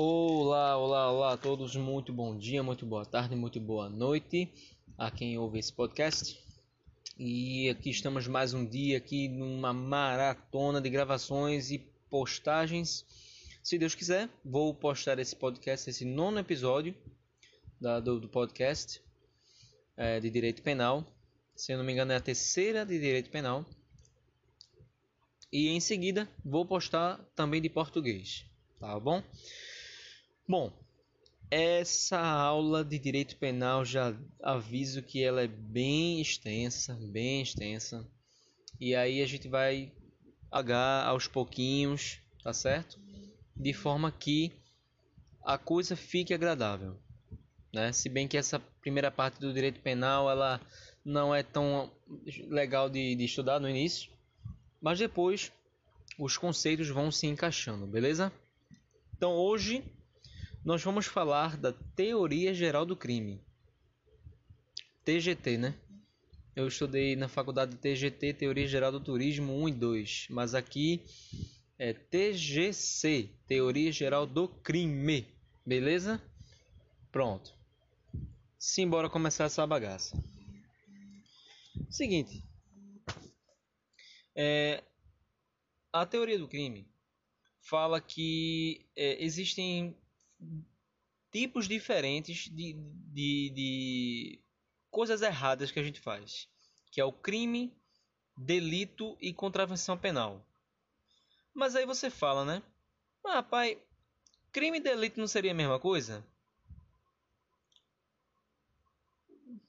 Olá, olá, olá a todos, muito bom dia, muito boa tarde, muito boa noite a quem ouve esse podcast. E aqui estamos mais um dia aqui numa maratona de gravações e postagens. Se Deus quiser, vou postar esse podcast, esse nono episódio da, do, do, podcast é, de Direito Penal. Se eu não me engano é a terceira de Direito Penal. E em seguida vou postar também de português, tá bom? Bom, essa aula de direito penal já aviso que ela é bem extensa, bem extensa. E aí a gente vai agar aos pouquinhos, tá certo? De forma que a coisa fique agradável, né? Se bem que essa primeira parte do direito penal ela não é tão legal de, de estudar no início, mas depois os conceitos vão se encaixando, beleza? Então hoje nós vamos falar da Teoria Geral do Crime. TGT, né? Eu estudei na faculdade de TGT, Teoria Geral do Turismo 1 e 2, mas aqui é TGC, Teoria Geral do Crime. Beleza? Pronto. Simbora começar essa bagaça. Seguinte. É, a teoria do crime fala que é, existem tipos diferentes de, de, de coisas erradas que a gente faz, que é o crime, delito e contravenção penal. Mas aí você fala, né? Ah, pai, crime e delito não seria a mesma coisa?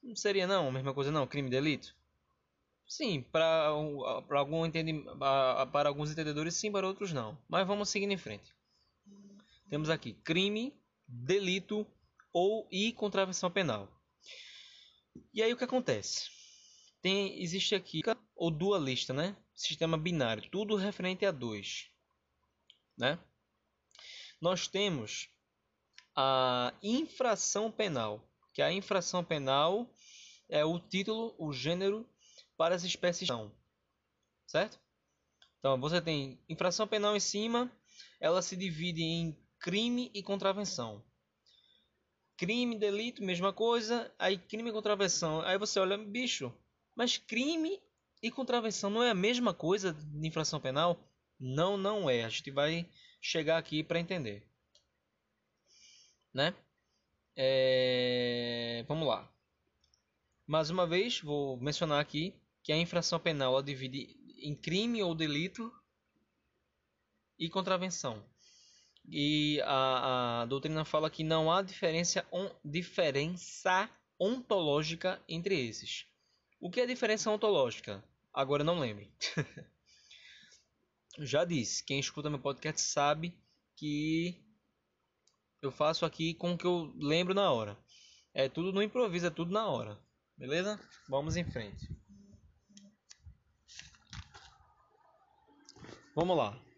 Não seria não, a mesma coisa não, crime e delito? Sim, para algum para alguns entendedores sim, para outros não. Mas vamos seguindo em frente. Temos aqui crime, delito ou e contravenção penal. E aí o que acontece? Tem, existe aqui ou dualista, né? Sistema binário, tudo referente a dois, né? Nós temos a infração penal, que a infração penal é o título, o gênero para as espécies não, certo? Então você tem infração penal em cima, ela se divide em crime e contravenção. Crime, delito, mesma coisa. Aí crime e contravenção. Aí você olha, bicho, mas crime e contravenção não é a mesma coisa de infração penal? Não, não é. A gente vai chegar aqui para entender. Né? É... Vamos lá. Mais uma vez, vou mencionar aqui que a infração penal divide em crime ou delito e contravenção. E a, a doutrina fala que não há diferença, on, diferença ontológica entre esses. O que é diferença ontológica? Agora não lembre. Já disse, quem escuta meu podcast sabe que eu faço aqui com o que eu lembro na hora. É tudo no improviso, é tudo na hora. Beleza? Vamos em frente. Vamos lá.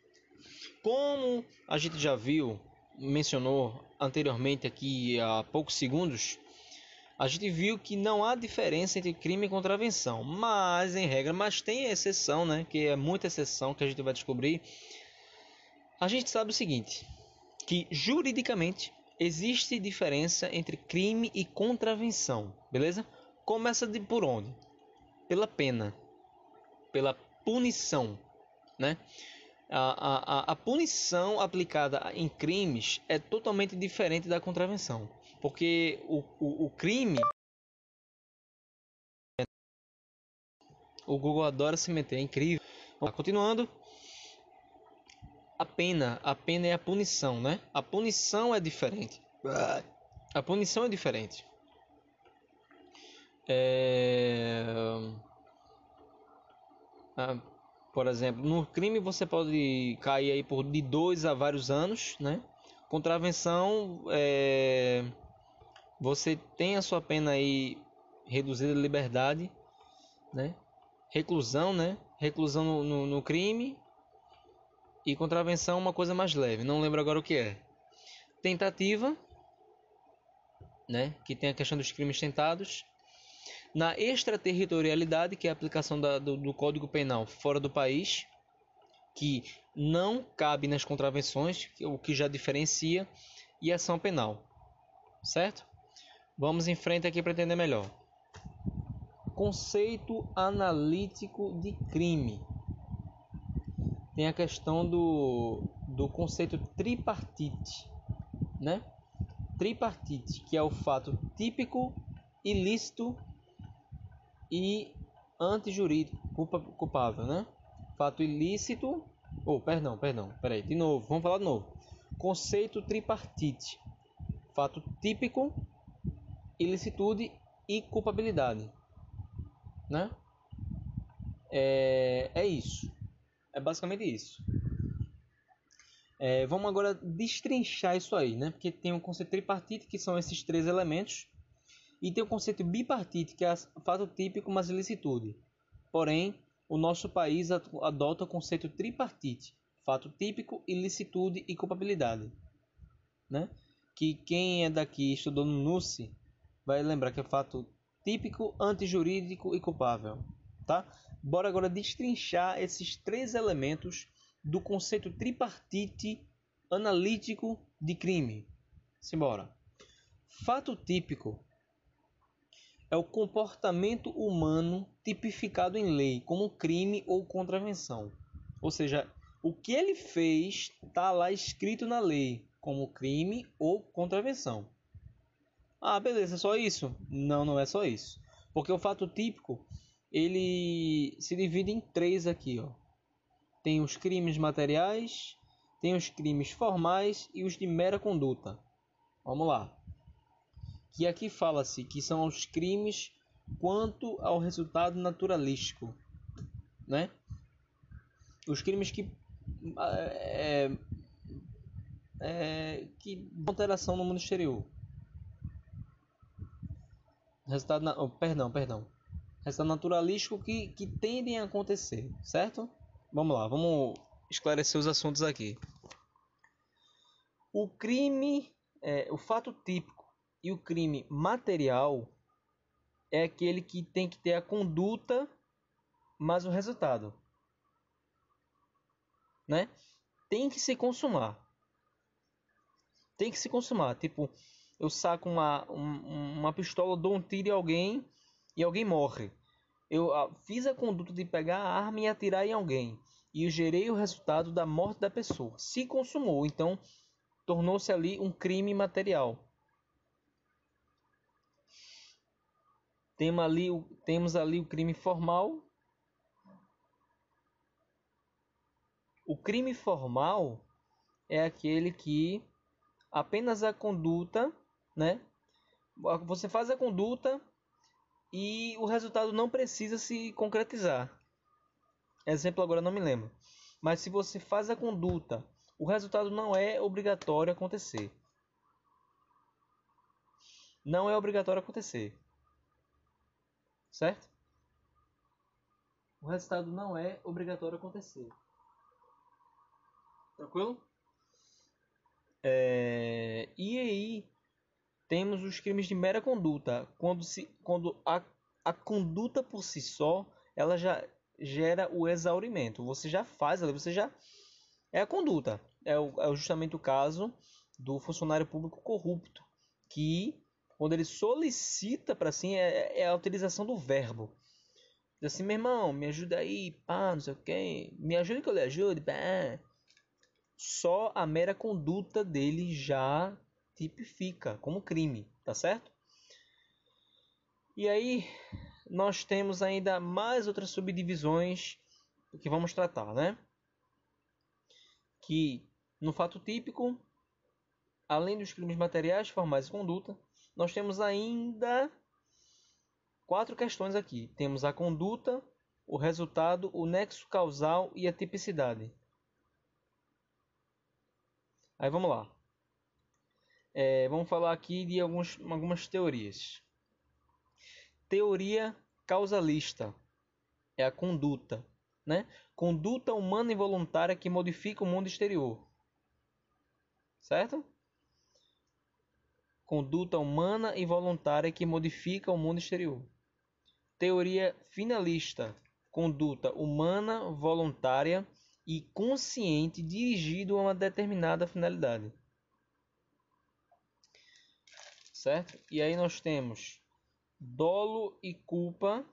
Como a gente já viu, mencionou anteriormente aqui há poucos segundos, a gente viu que não há diferença entre crime e contravenção, mas em regra, mas tem exceção, né? Que é muita exceção que a gente vai descobrir. A gente sabe o seguinte, que juridicamente existe diferença entre crime e contravenção, beleza? Começa de por onde? Pela pena, pela punição, né? A, a, a punição aplicada em crimes é totalmente diferente da contravenção. Porque o, o, o crime. O Google adora se meter, é incrível. Continuando. A pena, a pena é a punição, né? A punição é diferente. A punição é diferente. É... A por exemplo, no crime você pode cair aí por de dois a vários anos, né? Contravenção, é... você tem a sua pena aí reduzida de liberdade, né? Reclusão, né? Reclusão no, no, no crime e contravenção uma coisa mais leve. Não lembro agora o que é. Tentativa, né? Que tem a questão dos crimes tentados na extraterritorialidade, que é a aplicação da, do, do Código Penal fora do país, que não cabe nas contravenções, o que já diferencia. e ação penal. Certo? Vamos em frente aqui para entender melhor. Conceito analítico de crime. Tem a questão do, do conceito tripartite, né? Tripartite, que é o fato típico, ilícito e antijurídico, culpável, né? Fato ilícito, oh, perdão, perdão, peraí, de novo, vamos falar de novo. Conceito tripartite, fato típico, ilicitude e culpabilidade, né? É, é isso, é basicamente isso. É, vamos agora destrinchar isso aí, né? Porque tem o conceito tripartite, que são esses três elementos, e tem o conceito bipartite, que é fato típico, mas ilicitude. Porém, o nosso país adota o conceito tripartite, fato típico, ilicitude e culpabilidade. Né? Que quem é daqui estudou no NUSE vai lembrar que é fato típico, antijurídico e culpável. Tá? Bora agora destrinchar esses três elementos do conceito tripartite analítico de crime. Simbora. Fato típico é o comportamento humano tipificado em lei como crime ou contravenção. Ou seja, o que ele fez está lá escrito na lei como crime ou contravenção. Ah, beleza, só isso? Não, não é só isso. Porque o fato típico, ele se divide em três aqui, ó. Tem os crimes materiais, tem os crimes formais e os de mera conduta. Vamos lá que aqui fala-se que são os crimes quanto ao resultado naturalístico, né? Os crimes que é, é, que alteração no mundo exterior. Resultado, na, oh, perdão, perdão. Resultado naturalístico que, que tendem a acontecer, certo? Vamos lá, vamos esclarecer os assuntos aqui. O crime, é, o fato típico e o crime material é aquele que tem que ter a conduta, mas o resultado, né? Tem que se consumar. Tem que se consumar. Tipo, eu saco uma, um, uma pistola, dou um tiro em alguém e alguém morre. Eu ah, fiz a conduta de pegar a arma e atirar em alguém. E gerei o resultado da morte da pessoa. Se consumou, então tornou-se ali um crime material. Temos ali, o, temos ali o crime formal. O crime formal é aquele que apenas a conduta, né? Você faz a conduta e o resultado não precisa se concretizar. Exemplo agora não me lembro. Mas se você faz a conduta, o resultado não é obrigatório acontecer. Não é obrigatório acontecer certo? O resultado não é obrigatório acontecer. Tranquilo? É... E aí temos os crimes de mera conduta, quando, se, quando a, a conduta por si só ela já gera o exaurimento. Você já faz você já é a conduta. É, o, é justamente o caso do funcionário público corrupto que quando ele solicita para si, é, é, a utilização do verbo. Diz assim, meu irmão, me ajuda aí, pá, não sei o que, me ajude que eu lhe ajude, pá. Só a mera conduta dele já tipifica como crime, tá certo? E aí, nós temos ainda mais outras subdivisões que vamos tratar, né? Que no fato típico, além dos crimes materiais, formais e conduta, nós temos ainda quatro questões aqui. Temos a conduta, o resultado, o nexo causal e a tipicidade. Aí vamos lá. É, vamos falar aqui de alguns, algumas teorias. Teoria causalista é a conduta, né? Conduta humana involuntária que modifica o mundo exterior. Certo? Conduta humana e voluntária que modifica o mundo exterior. Teoria finalista, conduta humana, voluntária e consciente dirigido a uma determinada finalidade. certo? E aí nós temos dolo e culpa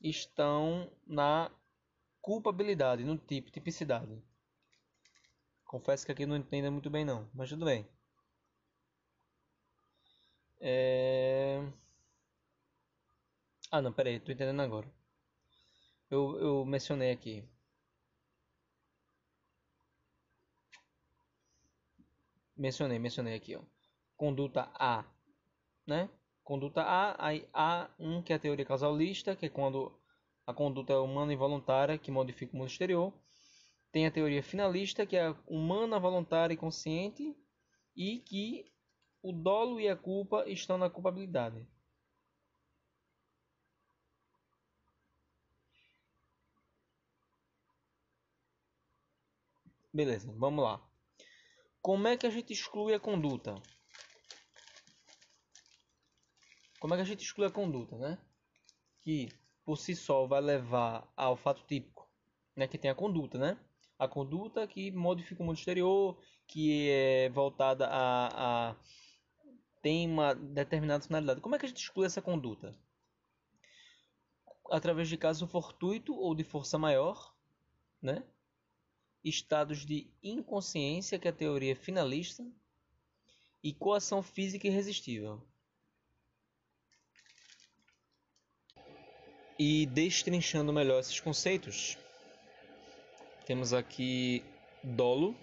estão na culpabilidade, no tipo, tipicidade. Confesso que aqui não entendo muito bem não, mas tudo bem. É... Ah não, peraí, tô entendendo agora. Eu, eu mencionei aqui. Mencionei, mencionei aqui, ó. Conduta A, né? Conduta A, aí A1, que é a teoria causalista, que é quando a conduta é humana e voluntária que modifica o mundo exterior. Tem a teoria finalista, que é humana, voluntária e consciente, e que o dolo e a culpa estão na culpabilidade. Beleza, vamos lá. Como é que a gente exclui a conduta? Como é que a gente exclui a conduta, né? Que por si só vai levar ao fato típico, né? Que tem a conduta, né? a conduta que modifica o mundo exterior, que é voltada a, a tem uma determinada finalidade. Como é que a gente exclui essa conduta? Através de caso fortuito ou de força maior, né? Estados de inconsciência, que é a teoria finalista, e coação física irresistível. E destrinchando melhor esses conceitos, temos aqui dolo.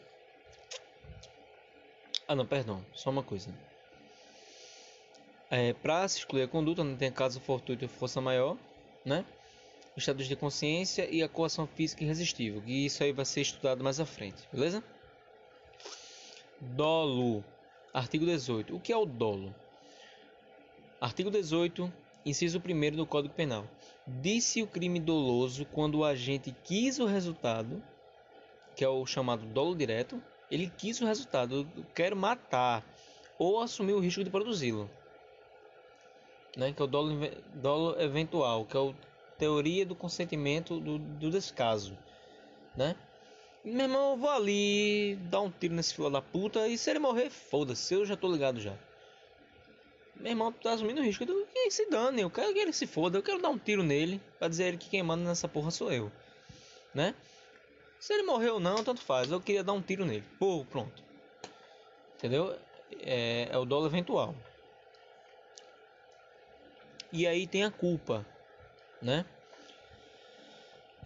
Ah, não, perdão. Só uma coisa. É, para se excluir a conduta, não tem caso fortuito ou força maior, né? Estados de consciência e a coação física irresistível. E isso aí vai ser estudado mais à frente, beleza? Dolo. Artigo 18. O que é o dolo? Artigo 18, inciso 1 do Código Penal. Disse o crime doloso quando o agente quis o resultado que é o chamado dolo direto, ele quis o resultado, eu quero matar ou assumir o risco de produzi-lo. Né, que é o dolo, dolo eventual, que é a teoria do consentimento do, do descaso, né? Meu irmão, eu vou ali dar um tiro nesse filho da puta e se ele morrer, foda-se, eu já tô ligado já. Meu irmão, tá assumindo o risco do que se dane, eu quero que ele se foda, eu quero dar um tiro nele pra dizer ele que quem manda nessa porra sou eu, né? Se ele morreu ou não, tanto faz. Eu queria dar um tiro nele. Pô, pronto. Entendeu? É, é o dolo eventual. E aí tem a culpa, né?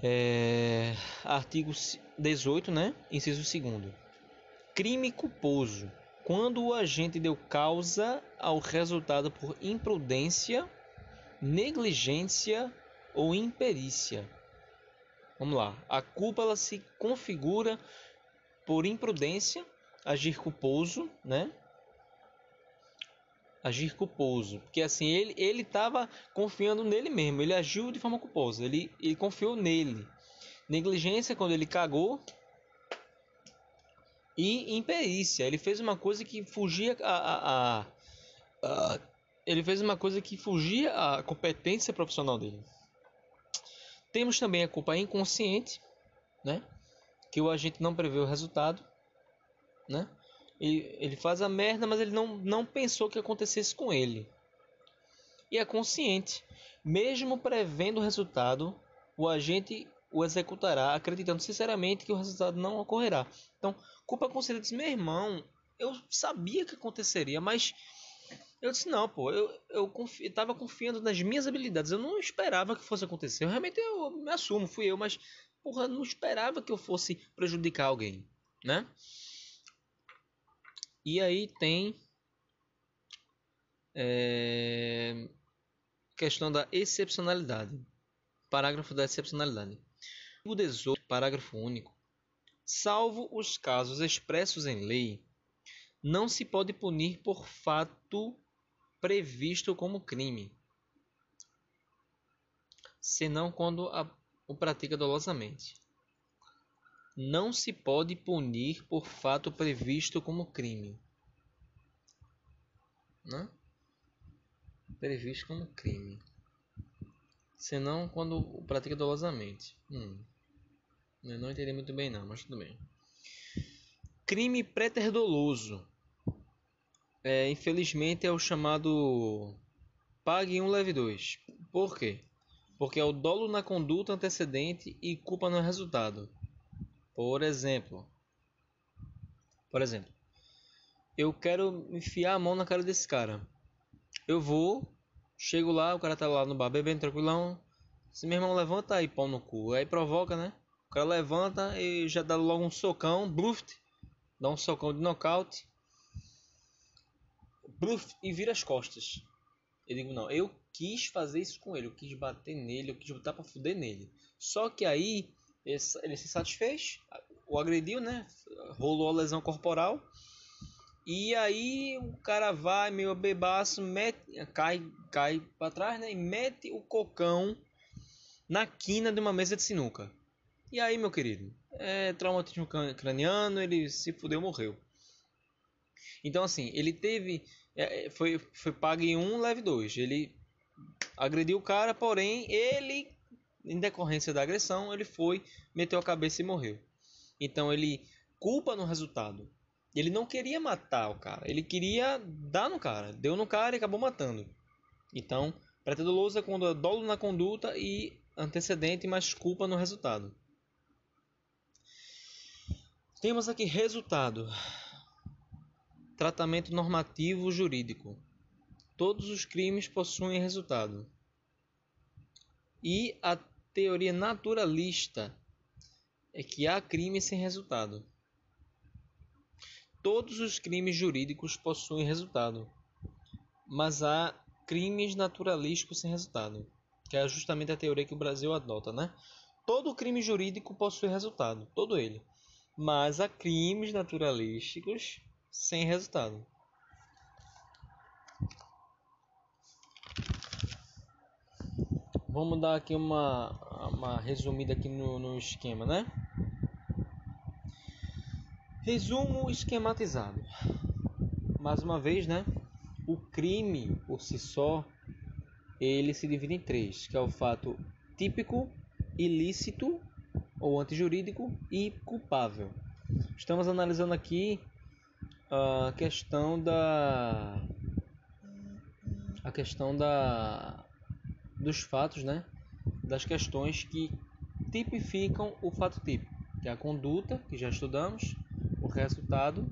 É, artigo 18, né? Inciso 2 Crime culposo. Quando o agente deu causa ao resultado por imprudência, negligência ou imperícia Vamos lá. A culpa ela se configura por imprudência, agir culposo, né? Agir culposo, porque assim ele ele estava confiando nele mesmo, ele agiu de forma culposa, ele ele confiou nele. Negligência quando ele cagou e imperícia, ele fez uma coisa que fugia a, a, a, a ele fez uma coisa que fugia à competência profissional dele. Temos também a culpa inconsciente, né? Que o agente não prevê o resultado, né? Ele, ele faz a merda, mas ele não, não pensou que acontecesse com ele. E a consciente, mesmo prevendo o resultado, o agente o executará acreditando sinceramente que o resultado não ocorrerá. Então, culpa consciente diz: meu irmão, eu sabia que aconteceria, mas eu disse, não, pô, eu, eu confi, confiando nas minhas habilidades. Eu não esperava que fosse acontecer. Eu, realmente eu me assumo, fui eu, mas, porra, não esperava que eu fosse prejudicar alguém, né? E aí tem é, questão da excepcionalidade. Parágrafo da excepcionalidade. O 18, parágrafo único. Salvo os casos expressos em lei, não se pode punir por fato previsto como crime, senão quando a, o pratica dolosamente. Não se pode punir por fato previsto como crime. Né? Previsto como crime. Senão quando pratica dolosamente. Hum. Eu não entendi muito bem não, mas tudo bem. Crime préter doloso é, infelizmente, é o chamado pague um leve dois. Por quê? Porque é o dolo na conduta antecedente e culpa no resultado. Por exemplo, por exemplo, eu quero enfiar a mão na cara desse cara. Eu vou, chego lá, o cara tá lá no bar bebendo tranquilão. Se meu irmão levanta aí, pau no cu. Aí provoca, né? O cara levanta e já dá logo um socão, bluft, dá um socão de nocaute. Bluft e vira as costas. Eu digo, não, eu quis fazer isso com ele, eu quis bater nele, eu quis botar pra fuder nele. Só que aí ele se satisfez, o agrediu, né? Rolou a lesão corporal. E aí o cara vai meio bebaço, mete, cai, cai para trás, né? E mete o cocão na quina de uma mesa de sinuca. E aí, meu querido, é traumatismo craniano, ele se fudeu, morreu. Então assim, ele teve é, foi foi pago em um leve dois. Ele agrediu o cara, porém ele em decorrência da agressão, ele foi, meteu a cabeça e morreu. Então ele culpa no resultado. Ele não queria matar o cara, ele queria dar no cara. Deu no cara e acabou matando. Então, pretendoloso é quando é dolo na conduta e antecedente, mas culpa no resultado. Temos aqui resultado. Tratamento normativo jurídico. Todos os crimes possuem resultado. E a teoria naturalista é que há crime sem resultado. Todos os crimes jurídicos possuem resultado, mas há crimes naturalísticos sem resultado, que é justamente a teoria que o Brasil adota, né? Todo crime jurídico possui resultado, todo ele, mas há crimes naturalísticos sem resultado. Vamos dar aqui uma, uma resumida aqui no, no esquema, né? Resumo esquematizado. Mais uma vez, né? O crime por si só, ele se divide em três, que é o fato típico, ilícito ou antijurídico e culpável. Estamos analisando aqui a questão da a questão da dos fatos, né? Das questões que tipificam o fato típico, que é a conduta, que já estudamos, o resultado,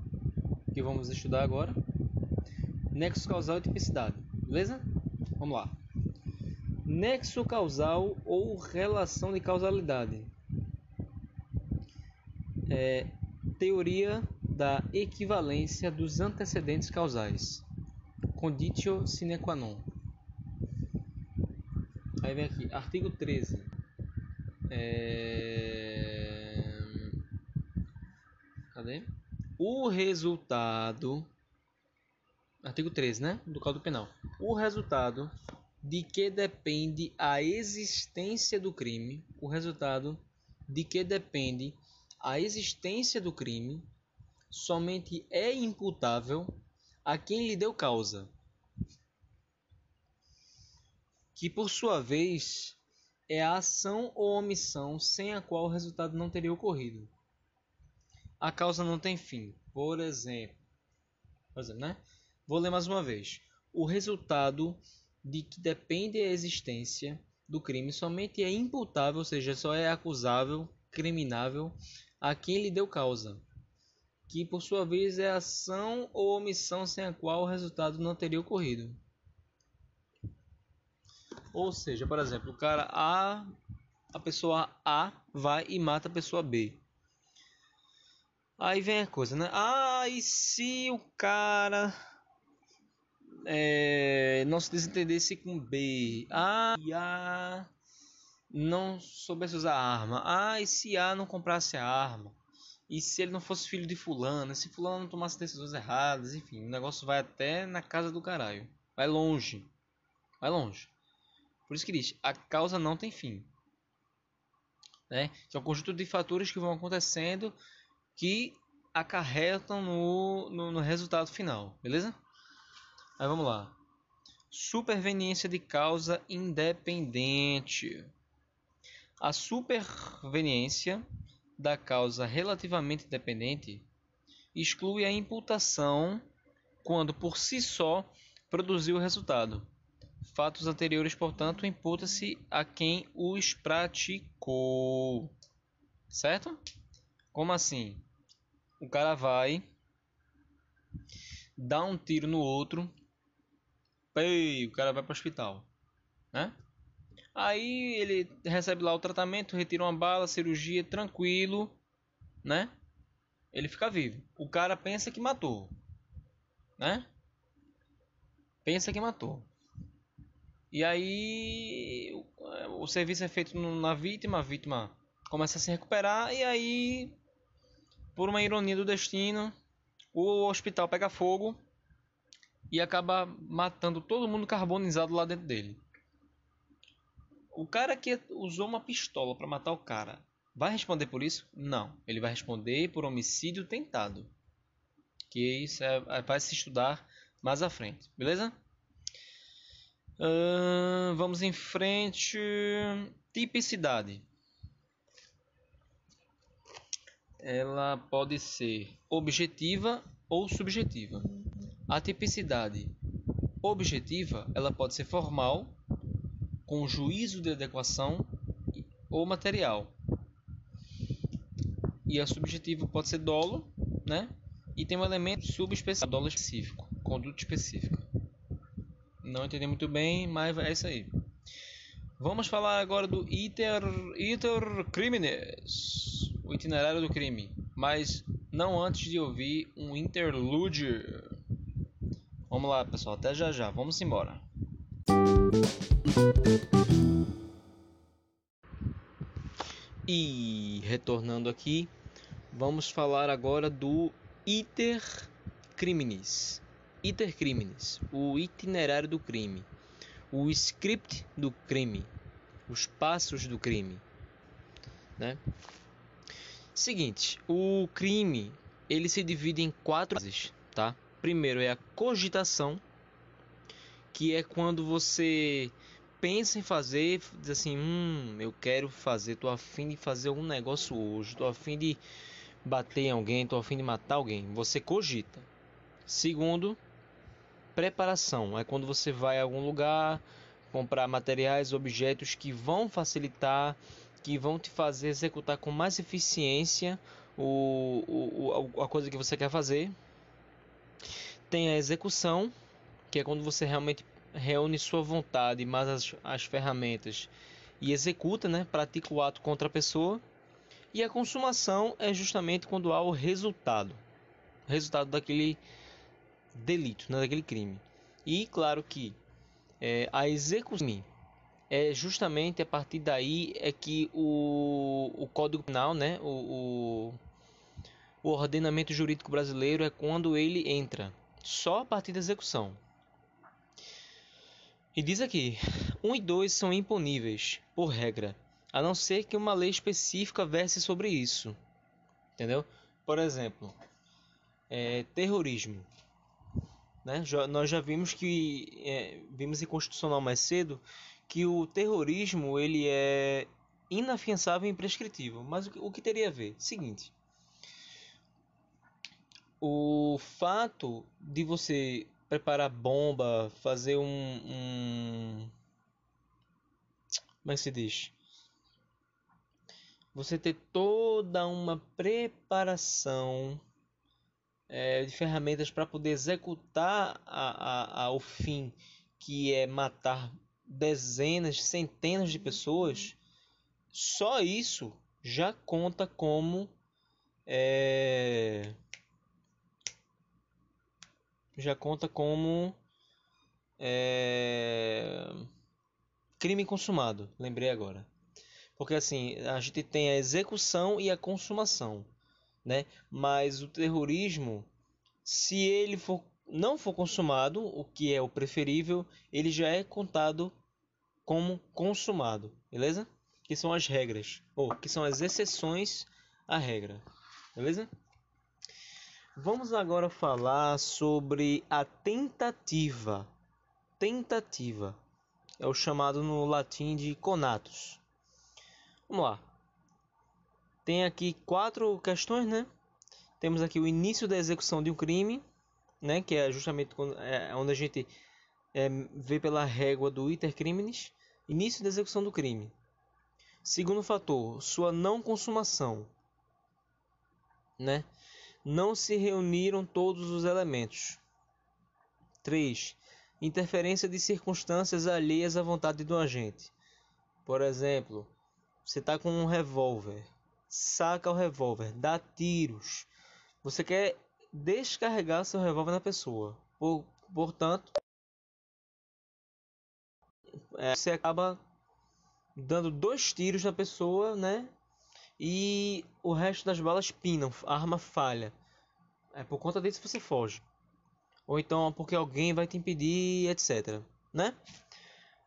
que vamos estudar agora, nexo causal e tipicidade, beleza? Vamos lá. Nexo causal ou relação de causalidade. É teoria da equivalência dos antecedentes causais. Conditio sine qua non. Aí vem aqui, artigo 13. É... Cadê? O resultado. Artigo 13, né? Do Código Penal. O resultado de que depende a existência do crime. O resultado de que depende a existência do crime somente é imputável a quem lhe deu causa que por sua vez é a ação ou omissão sem a qual o resultado não teria ocorrido. A causa não tem fim. Por exemplo, por exemplo né? vou ler mais uma vez. O resultado de que depende a existência do crime somente é imputável, ou seja, só é acusável, criminável a quem lhe deu causa, que por sua vez é ação ou omissão sem a qual o resultado não teria ocorrido. Ou seja, por exemplo, o cara A, a pessoa A vai e mata a pessoa B. Aí vem a coisa, né? Ah, e se o cara é, não se desentendesse com B? Ah, e A não soubesse usar arma? Ah, e se A não comprasse a arma? E se ele não fosse filho de fulano? Se fulano não tomasse decisões erradas? Enfim, o negócio vai até na casa do caralho. Vai longe. Vai longe. Por isso que diz, a causa não tem fim. Né? São um conjunto de fatores que vão acontecendo que acarretam no, no, no resultado final, beleza? Aí vamos lá. Superveniência de causa independente. A superveniência da causa relativamente independente exclui a imputação quando por si só produziu o resultado. Fatos anteriores, portanto, imputa-se a quem os praticou. Certo? Como assim? O cara vai dá um tiro no outro, Ei, o cara vai para o hospital, né? Aí ele recebe lá o tratamento, retira uma bala, cirurgia, tranquilo, né? Ele fica vivo. O cara pensa que matou, né? Pensa que matou. E aí o, o serviço é feito na vítima, a vítima começa a se recuperar e aí por uma ironia do destino, o hospital pega fogo e acaba matando todo mundo carbonizado lá dentro dele. O cara que usou uma pistola para matar o cara vai responder por isso? Não, ele vai responder por homicídio tentado. Que isso é, é vai se estudar mais à frente, beleza? Vamos em frente. Tipicidade. ela pode ser objetiva ou subjetiva. A tipicidade objetiva ela pode ser formal, com juízo de adequação ou material. E a subjetiva pode ser dolo, né? E tem um elemento subespecífico, dolo específico, conduta específica. Não entendi muito bem, mas é isso aí. Vamos falar agora do iter, iter criminis o itinerário do crime, mas não antes de ouvir um interlude. Vamos lá, pessoal, até já já, vamos embora. E retornando aqui, vamos falar agora do iter criminis. Iter criminis, o itinerário do crime, o script do crime, os passos do crime, né? Seguinte, o crime ele se divide em quatro fases, tá? Primeiro é a cogitação, que é quando você pensa em fazer, diz assim, hum, eu quero fazer, tô afim de fazer um negócio hoje, tô afim de bater em alguém, tô afim de matar alguém. Você cogita. Segundo, preparação, é quando você vai a algum lugar comprar materiais, objetos que vão facilitar que vão te fazer executar com mais eficiência o, o, a coisa que você quer fazer. Tem a execução, que é quando você realmente reúne sua vontade mais as, as ferramentas e executa, né, pratica o ato contra a pessoa. E a consumação é justamente quando há o resultado, resultado daquele delito, né, daquele crime. E claro que é, a execução é justamente a partir daí é que o, o Código Penal, né, o, o, o ordenamento jurídico brasileiro é quando ele entra, só a partir da execução. E diz aqui, 1 um e 2 são imponíveis, por regra, a não ser que uma lei específica verse sobre isso. Entendeu? Por exemplo, é, terrorismo. Né? Já, nós já vimos que, é, vimos em Constitucional mais cedo, que o terrorismo ele é inafiançável e imprescritível. Mas o que teria a ver? Seguinte. O fato de você preparar bomba, fazer um, um como é que se diz? Você ter toda uma preparação é, de ferramentas para poder executar a, a, ao fim que é matar dezenas, centenas de pessoas, só isso já conta como é, já conta como é, crime consumado. Lembrei agora, porque assim a gente tem a execução e a consumação, né? Mas o terrorismo, se ele for não for consumado, o que é o preferível, ele já é contado como consumado, beleza? Que são as regras, ou que são as exceções à regra, beleza? Vamos agora falar sobre a tentativa. Tentativa é o chamado no latim de conatus. Vamos lá. Tem aqui quatro questões, né? Temos aqui o início da execução de um crime, né, que é justamente quando, é, onde a gente é, vê pela régua do iter criminis, início da execução do crime. Segundo fator, sua não consumação, né? Não se reuniram todos os elementos. 3. Interferência de circunstâncias alheias à vontade do agente. Por exemplo, você está com um revólver, saca o revólver, dá tiros. Você quer descarregar seu revólver na pessoa. Por, portanto, é, você acaba dando dois tiros na pessoa, né? E o resto das balas pinam, a arma falha. É por conta disso você foge. Ou então porque alguém vai te impedir, etc. Né?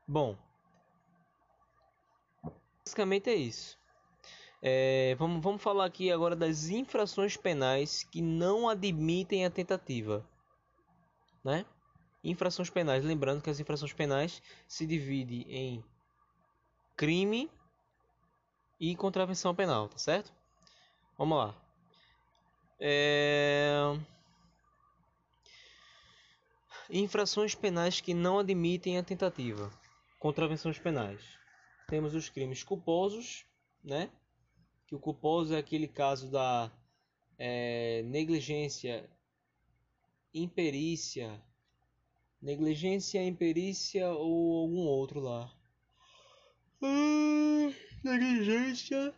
Bom, basicamente é isso. É, vamos, vamos falar aqui agora das infrações penais que não admitem a tentativa. Né? Infrações penais. Lembrando que as infrações penais se dividem em crime e contravenção penal, tá certo? Vamos lá. É... Infrações penais que não admitem a tentativa. Contravenções penais. Temos os crimes culposos, né? Que o culposo é aquele caso da é, negligência, imperícia, negligência, imperícia ou algum outro lá. Hum, negligência,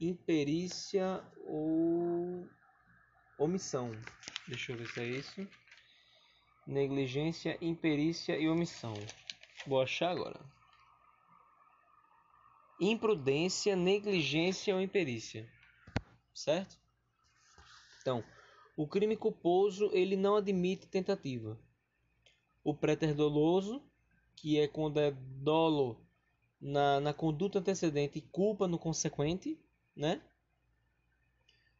imperícia ou omissão. Deixa eu ver se é isso. Negligência, imperícia e omissão. Vou achar agora. Imprudência, negligência ou imperícia. Certo? Então, o crime culposo ele não admite tentativa. O préter doloso, que é quando é dolo na, na conduta antecedente e culpa no consequente, né?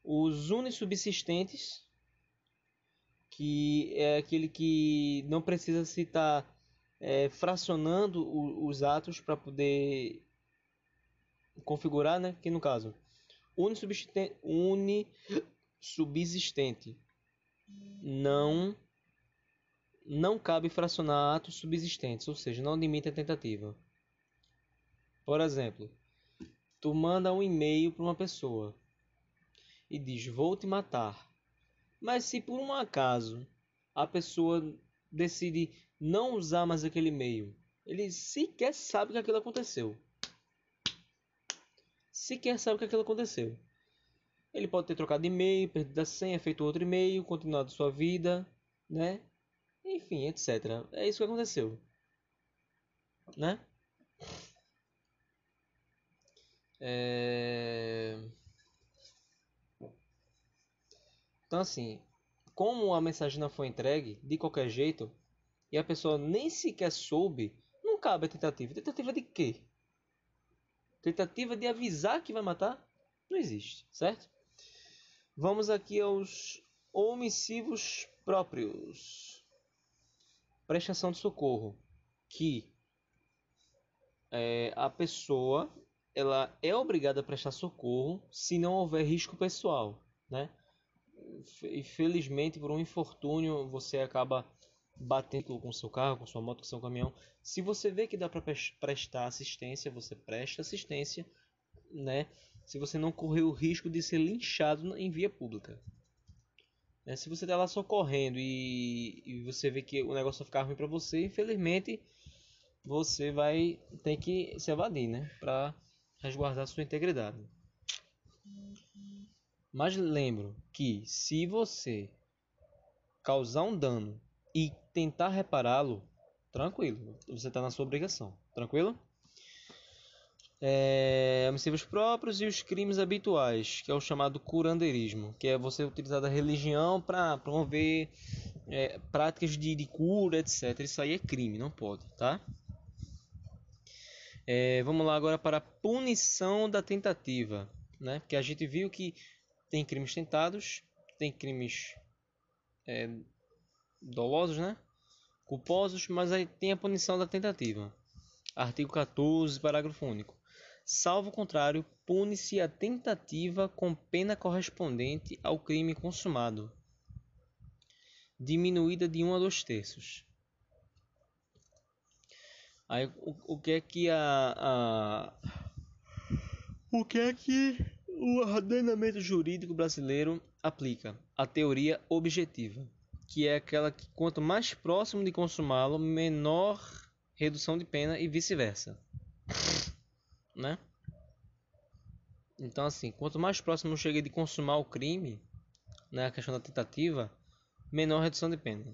Os unissubsistentes, que é aquele que não precisa se estar tá, é, fracionando o, os atos para poder configurar, né? Que no caso, unissubsistente, unissubsistente não não cabe fracionar atos subsistentes, ou seja, não limita a tentativa. Por exemplo, tu manda um e-mail para uma pessoa e diz: "Vou te matar". Mas se por um acaso a pessoa decide não usar mais aquele e-mail, ele sequer sabe que aquilo aconteceu. Sequer sabe que aquilo aconteceu. Ele pode ter trocado e-mail, perdido a senha, feito outro e-mail, continuado sua vida, né? Enfim, etc. É isso que aconteceu. Né? É... Então, assim, como a mensagem não foi entregue de qualquer jeito e a pessoa nem sequer soube, não cabe a tentativa. Tentativa de quê? Tentativa de avisar que vai matar? Não existe, certo? Vamos aqui aos omissivos próprios. Prestação de socorro. Que é, a pessoa ela é obrigada a prestar socorro se não houver risco pessoal, né? Infelizmente, por um infortúnio, você acaba batendo com seu carro, com sua moto, com seu caminhão. Se você vê que dá para prestar assistência, você presta assistência, né? Se você não correr o risco de ser linchado em via pública. Né? Se você está lá socorrendo e, e você vê que o negócio vai ficar ruim para você, infelizmente você vai ter que se evadir, né? Para resguardar sua integridade. Mas lembro que se você causar um dano e tentar repará-lo, tranquilo, você está na sua obrigação, tranquilo? É, homicídios próprios e os crimes habituais, que é o chamado curandeirismo, que é você utilizar a religião para promover é, práticas de, de cura, etc. Isso aí é crime, não pode, tá? É, vamos lá agora para a punição da tentativa, né? Porque a gente viu que tem crimes tentados, tem crimes é, dolosos, né? Culposos, mas aí tem a punição da tentativa. Artigo 14, parágrafo único. Salvo contrário, pune-se a tentativa com pena correspondente ao crime consumado. diminuída de 1 a 2 terços. Aí o, o que é que a, a o que é que o ordenamento jurídico brasileiro aplica? A teoria objetiva, que é aquela que quanto mais próximo de consumá-lo, menor redução de pena e vice-versa. Né? Então assim, quanto mais próximo eu cheguei de consumar o crime, né, a questão da tentativa, menor redução de pena.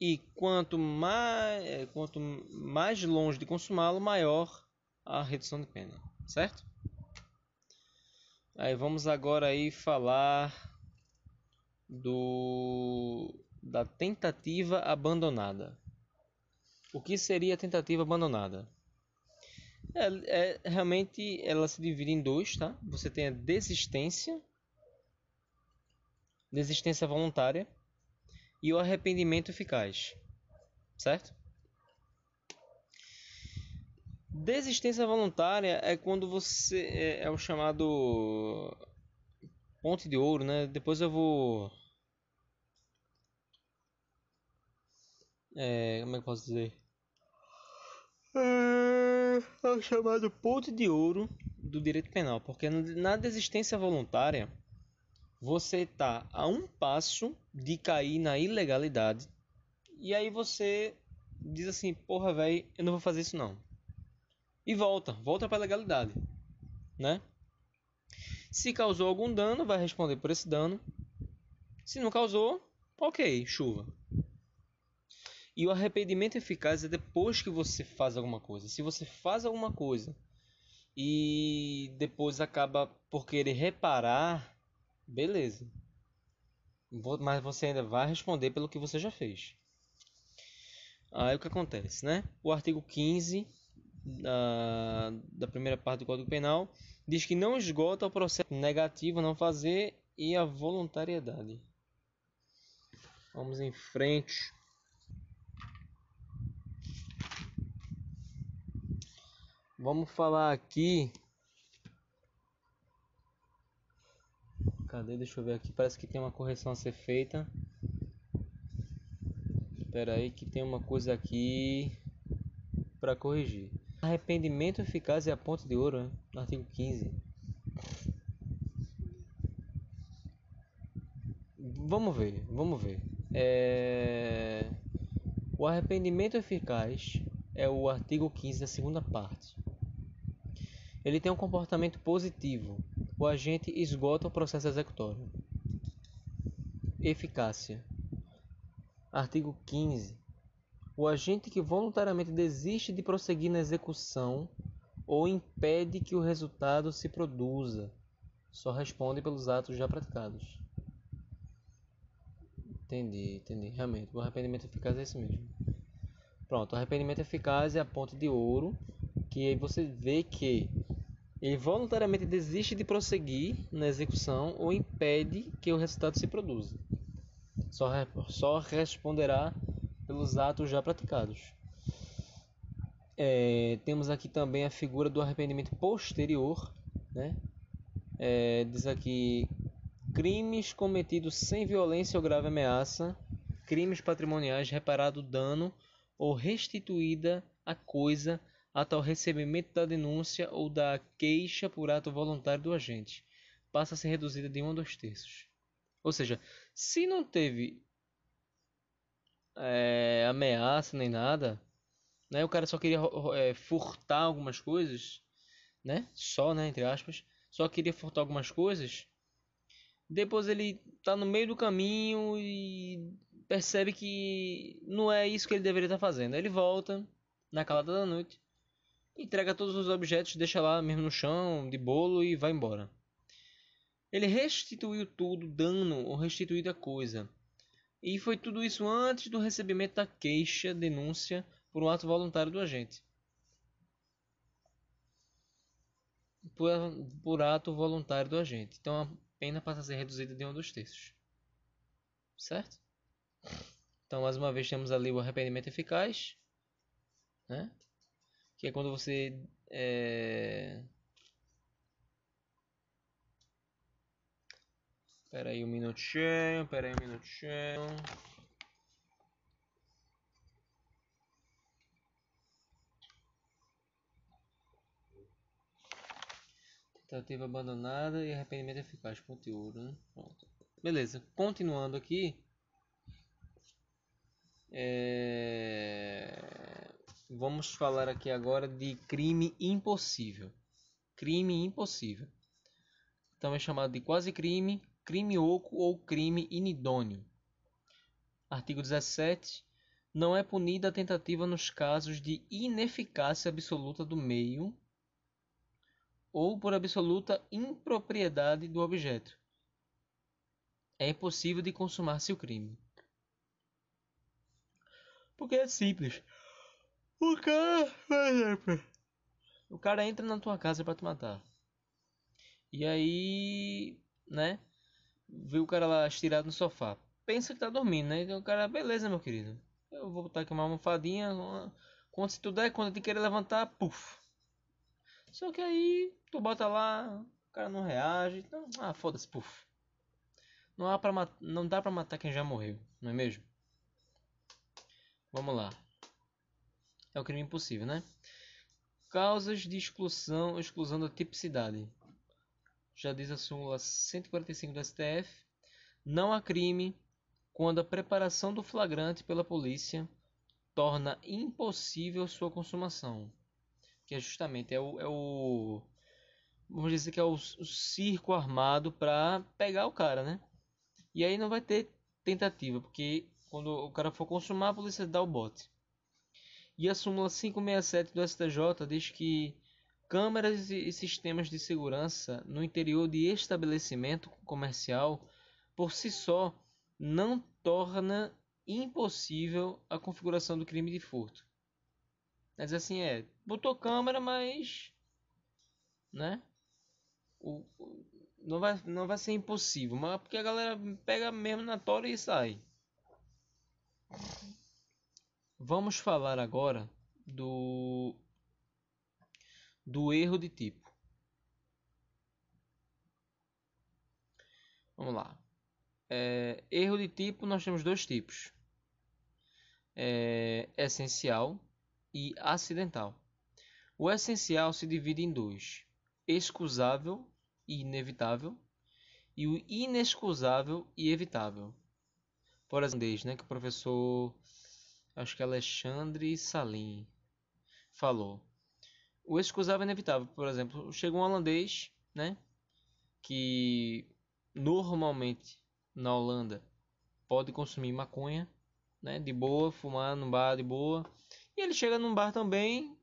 E quanto mais, é, quanto mais longe de consumá-lo, maior a redução de pena, certo? Aí vamos agora aí falar do da tentativa abandonada. O que seria a tentativa abandonada? É, é, realmente ela se divide em dois, tá? Você tem a desistência, desistência voluntária e o arrependimento eficaz, certo? Desistência voluntária é quando você é, é o chamado ponte de ouro, né? Depois eu vou é, como é que eu posso dizer? É, é o chamado ponto de ouro do direito penal, porque na desistência voluntária você está a um passo de cair na ilegalidade e aí você diz assim, porra, velho, eu não vou fazer isso não. E volta, volta para a legalidade, né? Se causou algum dano, vai responder por esse dano. Se não causou, ok, chuva. E o arrependimento eficaz é depois que você faz alguma coisa. Se você faz alguma coisa e depois acaba por querer reparar Beleza. Mas você ainda vai responder pelo que você já fez. Aí o que acontece, né? O artigo 15 da, da primeira parte do Código Penal diz que não esgota o processo negativo não fazer e a voluntariedade. Vamos em frente. Vamos falar aqui Cadê? Deixa eu ver aqui. Parece que tem uma correção a ser feita. Espera aí que tem uma coisa aqui para corrigir. Arrependimento eficaz é a ponte de ouro, né? artigo 15. Vamos ver, vamos ver. É... O arrependimento eficaz é o artigo 15 da segunda parte. Ele tem um comportamento positivo, o agente esgota o processo executório. Eficácia. Artigo 15. O agente que voluntariamente desiste de prosseguir na execução ou impede que o resultado se produza só responde pelos atos já praticados. Entendi, entendi. Realmente, o arrependimento eficaz é isso mesmo. Pronto, o arrependimento eficaz é a ponte de ouro, que aí você vê que ele voluntariamente desiste de prosseguir na execução ou impede que o resultado se produza. Só, só responderá pelos atos já praticados. É, temos aqui também a figura do arrependimento posterior. Né? É, diz aqui: crimes cometidos sem violência ou grave ameaça, crimes patrimoniais, reparado dano ou restituída a coisa até o recebimento da denúncia ou da queixa por ato voluntário do agente, passa a ser reduzida de um a dois terços. Ou seja, se não teve é, ameaça nem nada, né, o cara só queria é, furtar algumas coisas, né, só, né, entre aspas, só queria furtar algumas coisas, depois ele tá no meio do caminho e percebe que não é isso que ele deveria estar fazendo. Aí ele volta na calada da noite entrega todos os objetos, deixa lá mesmo no chão, de bolo e vai embora. Ele restituiu tudo, dano ou restituído a coisa. E foi tudo isso antes do recebimento da queixa, denúncia por um ato voluntário do agente. Por, por ato voluntário do agente. Então a pena passa a ser reduzida de um dos terços. Certo? Então, mais uma vez, temos ali o arrependimento eficaz. Né? que é quando você é... Espera aí um minutinho, espera aí um minutinho. Tentativa abandonada e arrependimento eficaz. Conteúdo, né? Pronto. Beleza. Continuando aqui. É... Vamos falar aqui agora de crime impossível. Crime impossível. Também chamado de quase crime, crime oco ou crime inidôneo. Artigo 17. Não é punida a tentativa nos casos de ineficácia absoluta do meio ou por absoluta impropriedade do objeto. É impossível de consumar-se o crime. Porque é simples. O cara, por exemplo, o cara entra na tua casa para te matar. E aí, né? Vê o cara lá estirado no sofá. Pensa que tá dormindo, né? O cara, beleza, meu querido. Eu vou botar aqui uma almofadinha. Quando se tu der quando de querer levantar, puf. Só que aí tu bota lá, o cara não reage, então, ah, foda-se, puf. Não, há pra não dá pra matar quem já morreu, não é mesmo? Vamos lá. É o crime impossível, né? Causas de exclusão, exclusão da tipicidade. Já diz a súmula 145 do STF. Não há crime quando a preparação do flagrante pela polícia torna impossível sua consumação que é justamente é o, é o vamos dizer que é o, o circo armado para pegar o cara, né? E aí não vai ter tentativa, porque quando o cara for consumar, a polícia dá o bote. E a súmula 567 do STJ diz que câmeras e sistemas de segurança no interior de estabelecimento comercial por si só não torna impossível a configuração do crime de furto. Mas assim é, botou câmera, mas né? O, não vai não vai ser impossível, mas porque a galera pega mesmo na tora e sai. Vamos falar agora do do erro de tipo. Vamos lá. É, erro de tipo nós temos dois tipos. É, essencial e acidental. O essencial se divide em dois: excusável e inevitável, e o inexcusável e evitável. Por exemplo, né, que o professor, acho que Alexandre Salim falou. O excusável é inevitável, por exemplo, chega um holandês, né, que normalmente na Holanda pode consumir maconha, né, de boa, fumar no bar de boa, e ele chega num bar também,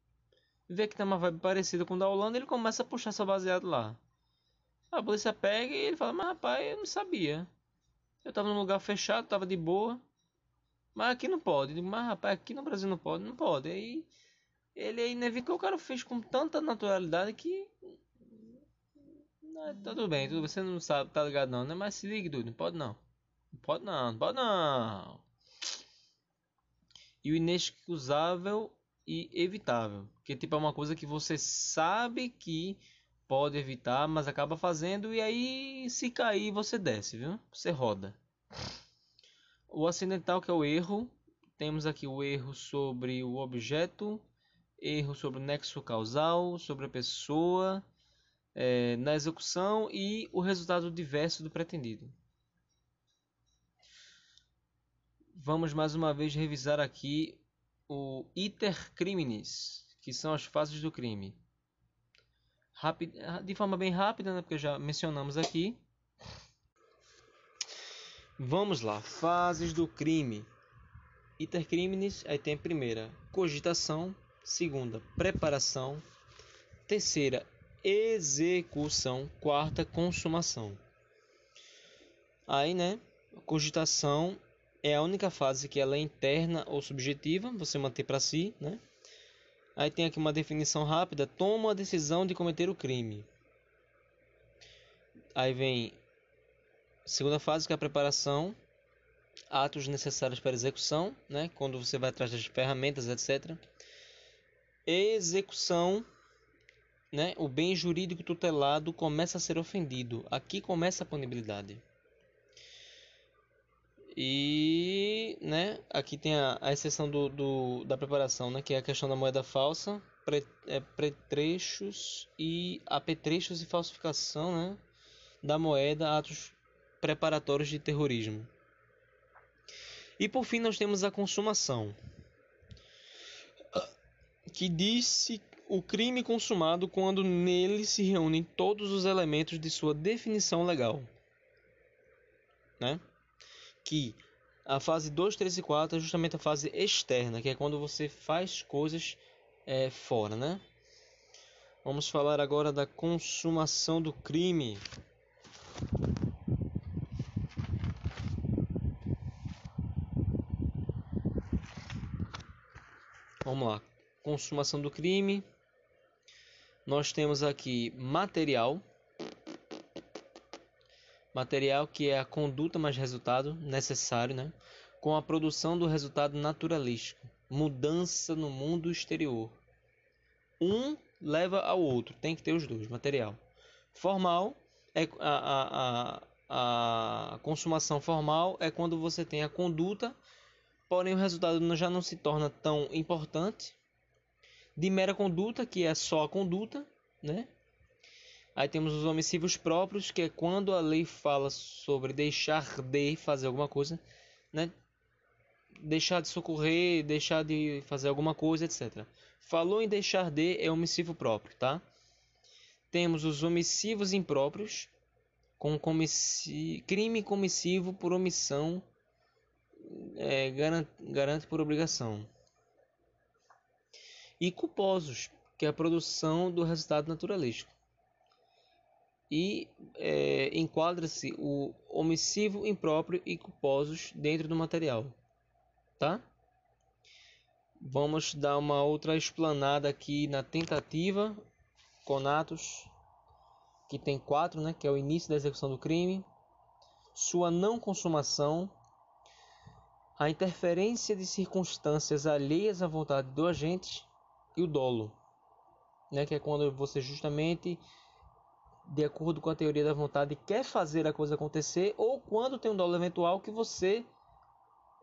vê que tem uma vibe parecida com o da Holanda, ele começa a puxar seu baseado lá. A polícia pega e ele fala, mas rapaz, eu não sabia. Eu tava num lugar fechado, tava de boa. Mas aqui não pode. Mas rapaz, aqui no Brasil não pode, não pode. Aí ele é inevitável, o cara fez com tanta naturalidade que. Não, tudo bem, tudo, você não sabe, tá ligado não, né? Mas se ligue, dude, não pode não. Não pode não, não pode não e o inexcusável e evitável. Que tipo é uma coisa que você sabe que pode evitar, mas acaba fazendo e aí se cair você desce, viu? Você roda. O acidental que é o erro, temos aqui o erro sobre o objeto, erro sobre o nexo causal, sobre a pessoa, é, na execução e o resultado diverso do pretendido. vamos mais uma vez revisar aqui o iter criminis, que são as fases do crime. De forma bem rápida, né, porque já mencionamos aqui. Vamos lá, fases do crime. Iter criminis, aí tem a primeira, cogitação, segunda, preparação, terceira, execução, quarta, consumação. Aí, né, cogitação é a única fase que ela é interna ou subjetiva, você mantém para si, né? Aí tem aqui uma definição rápida: toma a decisão de cometer o crime. Aí vem segunda fase que é a preparação, atos necessários para execução, né? Quando você vai atrás das ferramentas, etc. Execução, né? O bem jurídico tutelado começa a ser ofendido. Aqui começa a punibilidade. E, né, aqui tem a, a exceção do, do, da preparação, né, que é a questão da moeda falsa, pre, é, pretrechos e apetrechos e falsificação, né, da moeda, atos preparatórios de terrorismo. E por fim nós temos a consumação, que disse o crime consumado quando nele se reúnem todos os elementos de sua definição legal. Né? Que a fase 2, 3 e 4 é justamente a fase externa, que é quando você faz coisas é, fora. Né? Vamos falar agora da consumação do crime. Vamos lá. Consumação do crime. Nós temos aqui material. Material que é a conduta mais resultado necessário, né? Com a produção do resultado naturalístico. Mudança no mundo exterior. Um leva ao outro. Tem que ter os dois. Material. Formal é a, a, a, a consumação formal é quando você tem a conduta porém o resultado já não se torna tão importante. De mera conduta, que é só a conduta, né? Aí temos os omissivos próprios, que é quando a lei fala sobre deixar de fazer alguma coisa, né? Deixar de socorrer, deixar de fazer alguma coisa, etc. Falou em deixar de é omissivo próprio, tá? Temos os omissivos impróprios, com comissi... crime comissivo por omissão é, garante, garante por obrigação. E culposos, que é a produção do resultado naturalístico. E é, enquadra-se o omissivo impróprio e culposos dentro do material. Tá? Vamos dar uma outra explanada aqui na tentativa, conatos, que tem quatro, né, que é o início da execução do crime, sua não consumação, a interferência de circunstâncias alheias à vontade do agente e o dolo, né, que é quando você justamente de acordo com a teoria da vontade quer fazer a coisa acontecer ou quando tem um dolo eventual que você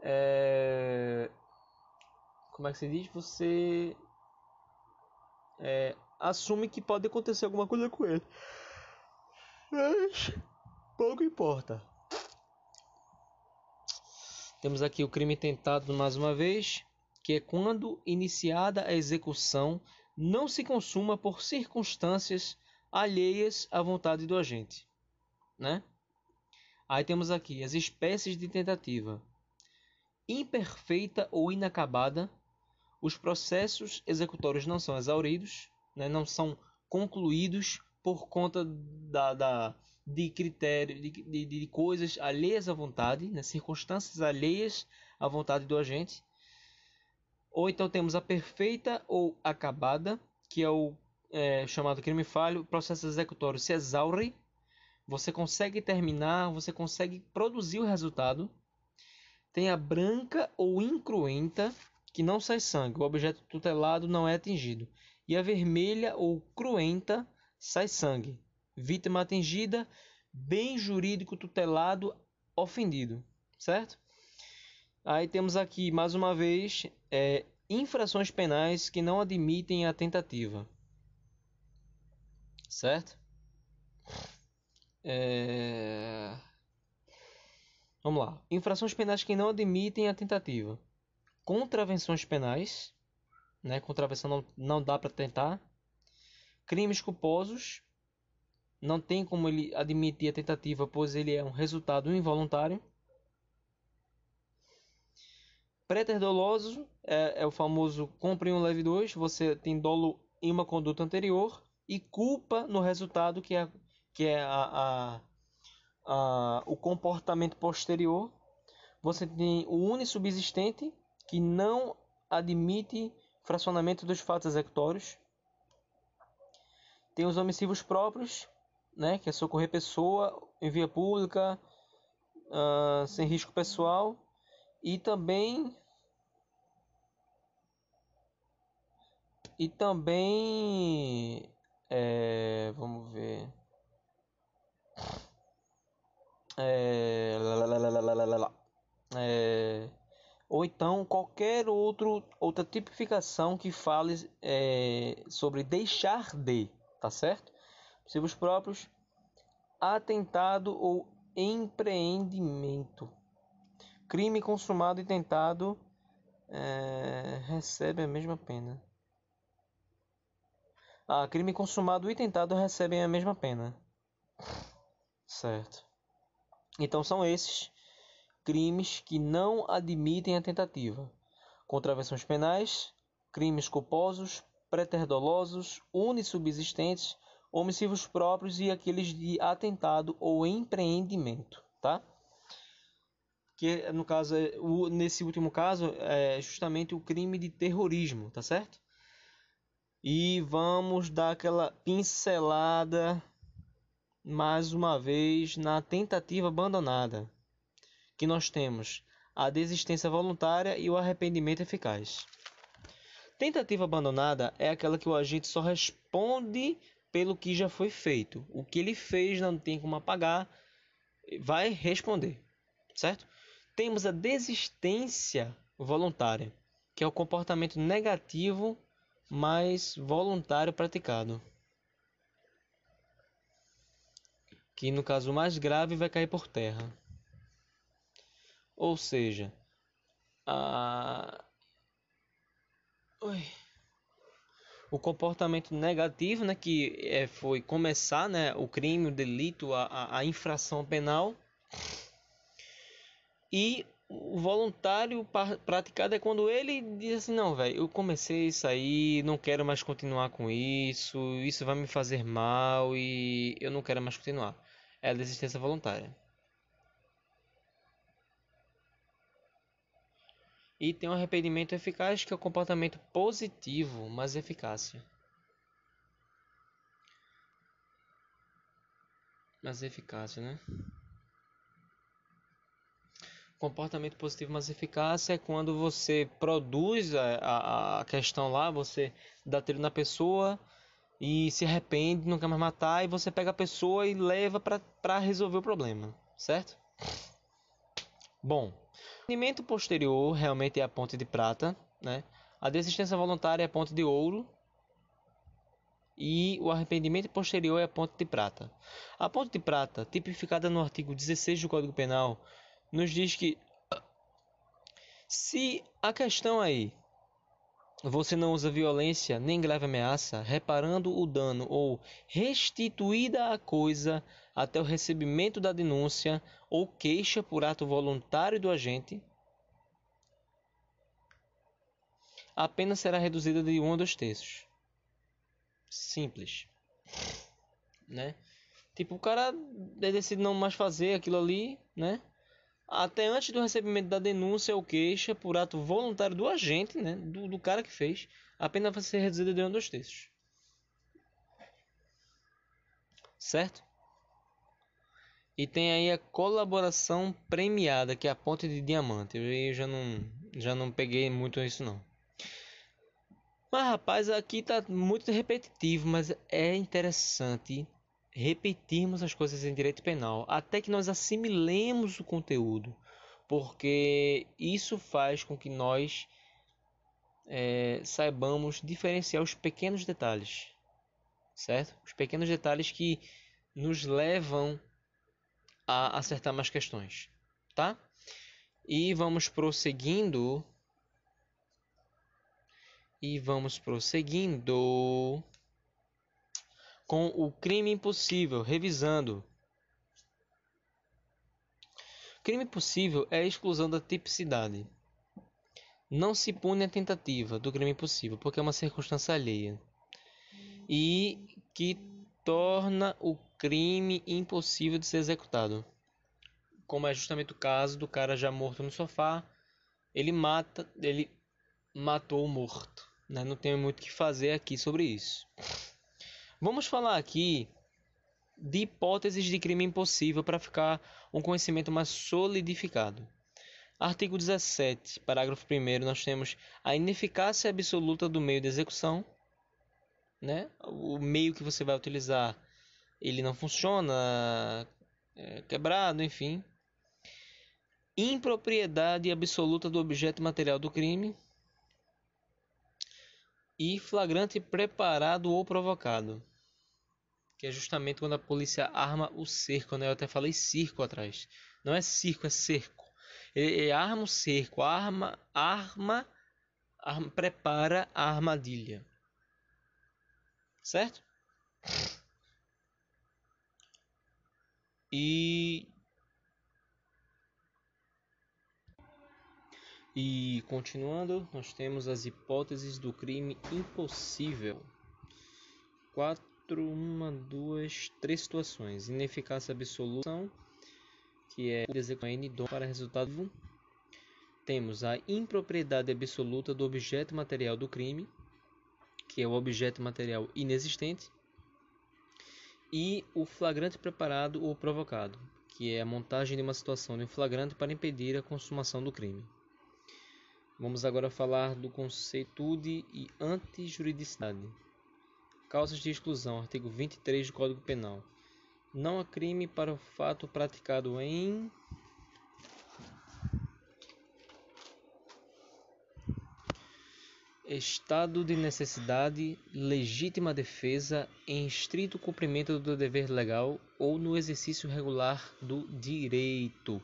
é, como é que se diz? Você é, assume que pode acontecer alguma coisa com ele. Mas pouco importa. Temos aqui o crime tentado mais uma vez, que é quando iniciada a execução não se consuma por circunstâncias alheias à vontade do agente, né? Aí temos aqui as espécies de tentativa: imperfeita ou inacabada. Os processos executórios não são exauridos, né? não são concluídos por conta da, da de critérios, de, de, de, coisas alheias à vontade, né? circunstâncias alheias à vontade do agente. Ou então temos a perfeita ou acabada, que é o é, chamado crime falho. Processo executório se exaure, você consegue terminar, você consegue produzir o resultado. Tem a branca ou incruenta, que não sai sangue, o objeto tutelado não é atingido. E a vermelha ou cruenta, sai sangue vítima atingida, bem jurídico tutelado ofendido, certo? Aí temos aqui mais uma vez é, infrações penais que não admitem a tentativa, certo? É... Vamos lá. Infrações penais que não admitem a tentativa. Contravenções penais, né? Contravenção não, não dá para tentar. Crimes culposos, não tem como ele admitir a tentativa, pois ele é um resultado involuntário. Préter doloso é, é o famoso compre um leve 2, você tem dolo em uma conduta anterior e culpa no resultado que é, que é a, a, a, o comportamento posterior. Você tem o unissubsistente que não admite fracionamento dos fatos executórios. Tem os omissivos próprios, né, que é socorrer pessoa em via pública, uh, sem risco pessoal, e também e também é, vamos ver é, é, ou então qualquer outro, outra tipificação que fale é, sobre deixar de, tá certo? Possíveis próprios, atentado ou empreendimento. Crime consumado e tentado é, recebe a mesma pena. Ah, crime consumado e tentado recebem a mesma pena. Certo. Então são esses crimes que não admitem a tentativa, contravenções penais, crimes culposos, preterdolosos, unissubsistentes, homicídios próprios e aqueles de atentado ou empreendimento, tá? Que no caso, é, nesse último caso, é justamente o crime de terrorismo, tá certo? E vamos dar aquela pincelada mais uma vez na tentativa abandonada que nós temos a desistência voluntária e o arrependimento eficaz. Tentativa abandonada é aquela que o agente só responde pelo que já foi feito. O que ele fez não tem como apagar, vai responder, certo? Temos a desistência voluntária, que é o comportamento negativo mais voluntário praticado. Que no caso mais grave vai cair por terra. Ou seja, a... o comportamento negativo, né, que é, foi começar né, o crime, o delito, a, a infração penal. E o voluntário praticado é quando ele diz assim: não, velho, eu comecei isso aí, não quero mais continuar com isso, isso vai me fazer mal e eu não quero mais continuar. É a desistência voluntária. E tem um arrependimento eficaz, que é o comportamento positivo, mas eficácia. Mas eficácia, né? Comportamento positivo, mas eficácia é quando você produz a, a questão lá, você dá tiro na pessoa e se arrepende, não quer mais matar, e você pega a pessoa e leva para resolver o problema, certo? Bom, arrependimento posterior realmente é a ponte de prata, né? A desistência voluntária é a ponte de ouro. E o arrependimento posterior é a ponte de prata. A ponte de prata, tipificada no artigo 16 do Código Penal, nos diz que se a questão aí você não usa violência nem grave ameaça, reparando o dano ou restituída a coisa até o recebimento da denúncia ou queixa por ato voluntário do agente, a pena será reduzida de um a dois terços. Simples. Né? Tipo, o cara decide não mais fazer aquilo ali, né? Até antes do recebimento da denúncia ou queixa por ato voluntário do agente, né, do, do cara que fez, a pena vai ser reduzida de um dos terços. Certo? E tem aí a colaboração premiada, que é a ponte de diamante. Eu já não, já não peguei muito isso não. Mas rapaz, aqui tá muito repetitivo, mas é interessante repetirmos as coisas em direito penal até que nós assimilemos o conteúdo, porque isso faz com que nós é, saibamos diferenciar os pequenos detalhes, certo? Os pequenos detalhes que nos levam a acertar mais questões, tá? E vamos prosseguindo. E vamos prosseguindo com o crime impossível, revisando. Crime possível é a exclusão da tipicidade. Não se pune a tentativa do crime possível, porque é uma circunstância alheia. E que torna o crime impossível de ser executado. Como é justamente o caso do cara já morto no sofá, ele mata, ele matou o morto. Né? Não tem muito o que fazer aqui sobre isso. Vamos falar aqui de hipóteses de crime impossível para ficar um conhecimento mais solidificado. Artigo 17, parágrafo 1 nós temos a ineficácia absoluta do meio de execução, né? O meio que você vai utilizar, ele não funciona, é quebrado, enfim. impropriedade absoluta do objeto material do crime e flagrante preparado ou provocado, que é justamente quando a polícia arma o cerco, né? Eu até falei circo atrás. Não é circo, é cerco. Ele, ele arma o cerco, arma, arma, arma, prepara a armadilha. Certo? E E continuando, nós temos as hipóteses do crime impossível. Quatro, uma, duas, três situações. Ineficácia absoluta, que é o N para resultado. Temos a impropriedade absoluta do objeto material do crime, que é o objeto material inexistente. E o flagrante preparado ou provocado, que é a montagem de uma situação de um flagrante para impedir a consumação do crime. Vamos agora falar do conceitude e antijuridicidade. Causas de exclusão, artigo 23 do Código Penal. Não há crime para o fato praticado em estado de necessidade, legítima defesa, em estrito cumprimento do dever legal ou no exercício regular do direito.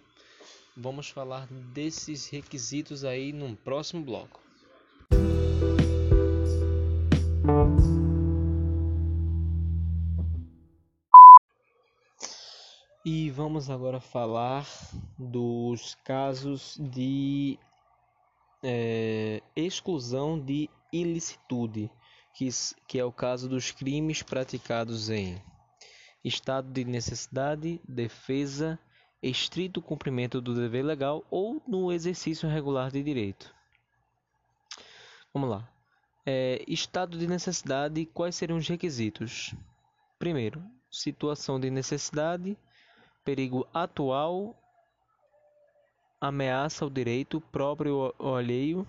Vamos falar desses requisitos aí num próximo bloco. Vamos agora falar dos casos de é, exclusão de ilicitude, que, que é o caso dos crimes praticados em estado de necessidade, defesa, estrito cumprimento do dever legal ou no exercício regular de direito. Vamos lá. É, estado de necessidade, quais seriam os requisitos? Primeiro, situação de necessidade, perigo atual, ameaça ao direito próprio ou alheio,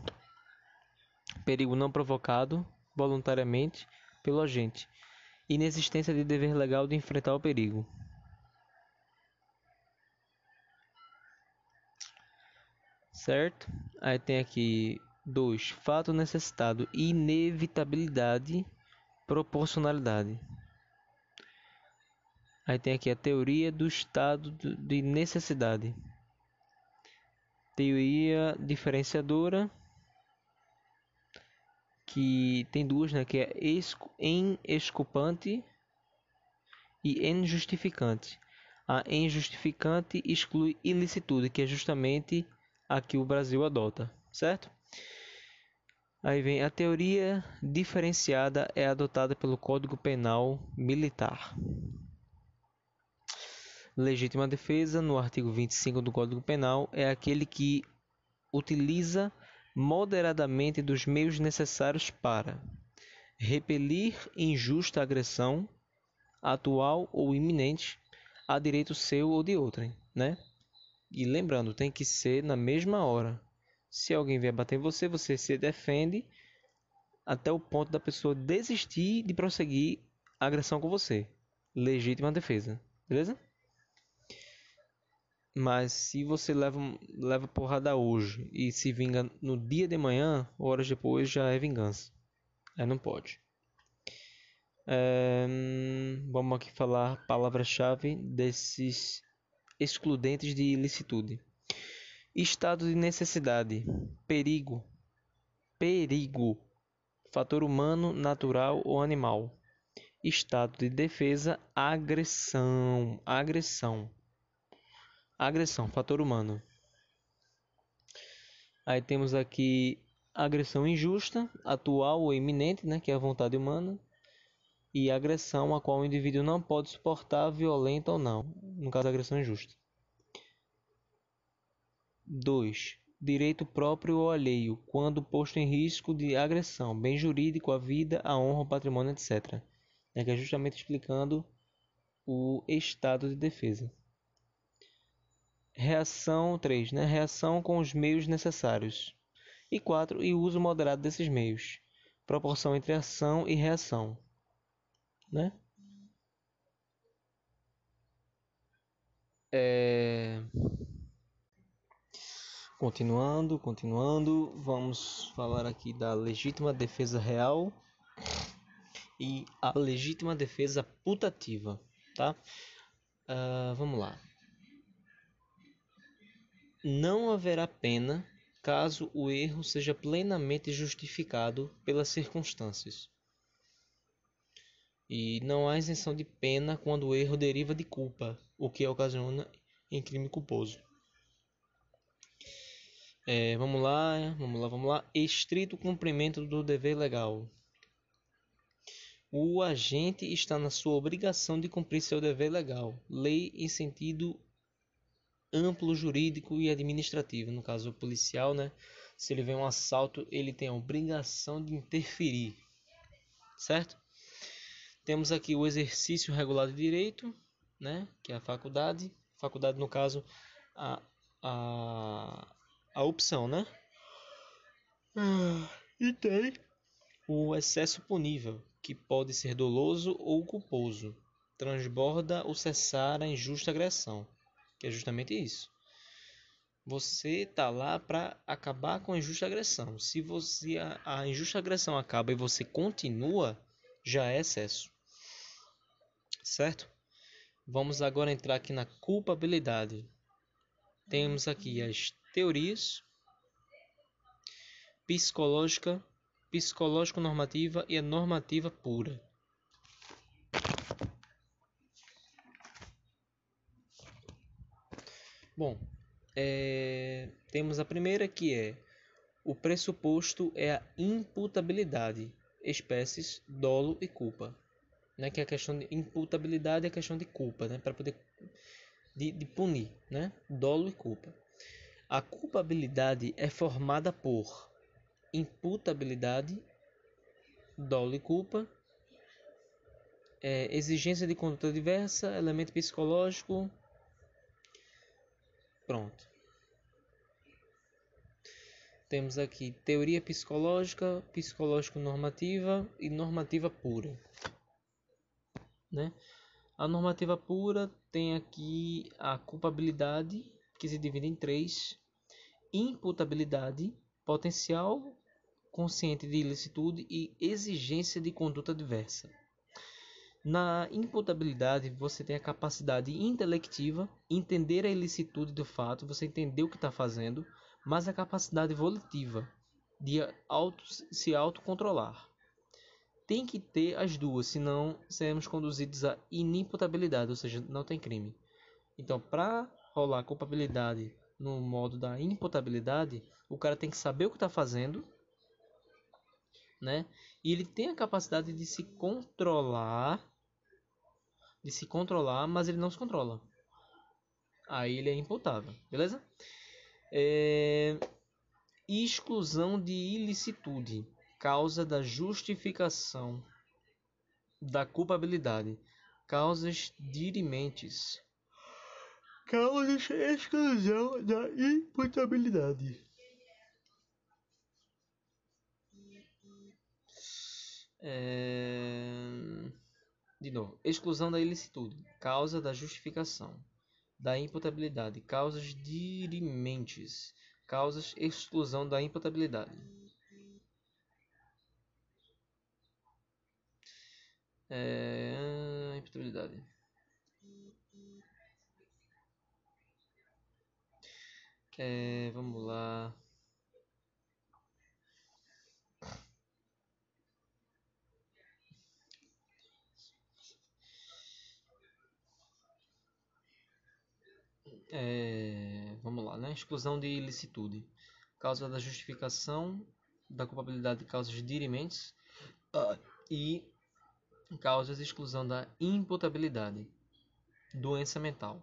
perigo não provocado voluntariamente pelo agente, inexistência de dever legal de enfrentar o perigo. certo? Aí tem aqui dois fato necessitado, inevitabilidade, proporcionalidade. Aí tem aqui a teoria do estado de necessidade. Teoria diferenciadora que tem duas, né, que é em esculpante e em justificante. A em justificante exclui ilicitude, que é justamente a que o Brasil adota, certo? Aí vem a teoria diferenciada é adotada pelo Código Penal Militar. Legítima defesa, no artigo 25 do Código Penal, é aquele que utiliza moderadamente dos meios necessários para repelir injusta agressão, atual ou iminente, a direito seu ou de outrem, né? E lembrando, tem que ser na mesma hora. Se alguém vier bater em você, você se defende até o ponto da pessoa desistir de prosseguir a agressão com você. Legítima defesa. Beleza? Mas se você leva, leva porrada hoje e se vinga no dia de manhã, horas depois já é vingança. Aí não pode. É, vamos aqui falar palavra-chave desses excludentes de ilicitude. Estado de necessidade, perigo, perigo, fator humano, natural ou animal. Estado de defesa, agressão, agressão. Agressão, fator humano. Aí temos aqui agressão injusta, atual ou iminente, né, que é a vontade humana e agressão a qual o indivíduo não pode suportar, violenta ou não, no caso agressão injusta. 2. Direito próprio ou alheio, quando posto em risco de agressão, bem jurídico, a vida, a honra, o patrimônio, etc. É que é justamente explicando o estado de defesa. Reação 3. Né? Reação com os meios necessários. E 4. E uso moderado desses meios. Proporção entre ação e reação né? É... Continuando, continuando, vamos falar aqui da legítima defesa real e a legítima defesa putativa, tá? Uh, vamos lá. Não haverá pena caso o erro seja plenamente justificado pelas circunstâncias. E não há isenção de pena quando o erro deriva de culpa, o que ocasiona em crime culposo. É, vamos lá, vamos lá, vamos lá. Estrito cumprimento do dever legal. O agente está na sua obrigação de cumprir seu dever legal, lei em sentido amplo jurídico e administrativo, no caso policial, né? Se ele vê um assalto, ele tem a obrigação de interferir, certo? Temos aqui o exercício regular de direito, né? Que é a faculdade, faculdade no caso a a, a opção, né? Ah, e tem o excesso punível, que pode ser doloso ou culposo, transborda ou cessar a injusta agressão, que é justamente isso. Você tá lá para acabar com a injusta agressão. Se você a, a injusta agressão acaba e você continua, já é excesso. Certo? Vamos agora entrar aqui na culpabilidade. Temos aqui as teorias psicológica psicológico-normativa e a normativa pura. Bom, é, temos a primeira que é o pressuposto é a imputabilidade, espécies, dolo e culpa. Né, que é a questão de imputabilidade é a questão de culpa, né, para poder de, de punir, né, dolo e culpa. A culpabilidade é formada por imputabilidade, dolo e culpa, é, exigência de conduta diversa, elemento psicológico. Pronto. Temos aqui teoria psicológica, psicológico normativa e normativa pura. Né? A normativa pura tem aqui a culpabilidade, que se divide em três: imputabilidade, potencial consciente de ilicitude e exigência de conduta diversa. Na imputabilidade, você tem a capacidade intelectiva, entender a ilicitude do fato, você entender o que está fazendo, mas a capacidade volitiva de auto, se autocontrolar. Tem que ter as duas, senão seremos conduzidos à inimputabilidade, ou seja, não tem crime. Então, para rolar culpabilidade no modo da imputabilidade, o cara tem que saber o que está fazendo né? E ele tem a capacidade de se controlar, de se controlar, mas ele não se controla. Aí ele é imputável, beleza? É... Exclusão de ilicitude, causa da justificação da culpabilidade, causas dirimentes, causas de exclusão da imputabilidade. É... De novo, exclusão da ilicitude, causa da justificação, da imputabilidade, causas dirimentes, causas exclusão da imputabilidade. É... Imputabilidade. É, vamos lá. É, vamos lá, né? Exclusão de ilicitude. Causa da justificação da culpabilidade de causas dirimentes uh, e causas de exclusão da imputabilidade. Doença mental.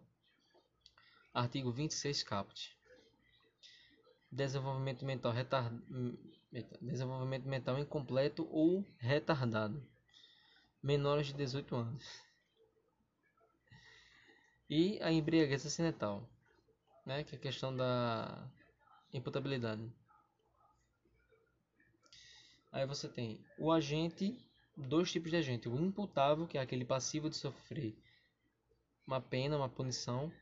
Artigo 26 caput. Desenvolvimento mental retard... desenvolvimento mental incompleto ou retardado. Menores de 18 anos e a embriaguez acidental, né, que é a questão da imputabilidade. Aí você tem o agente, dois tipos de agente, o imputável, que é aquele passivo de sofrer uma pena, uma punição,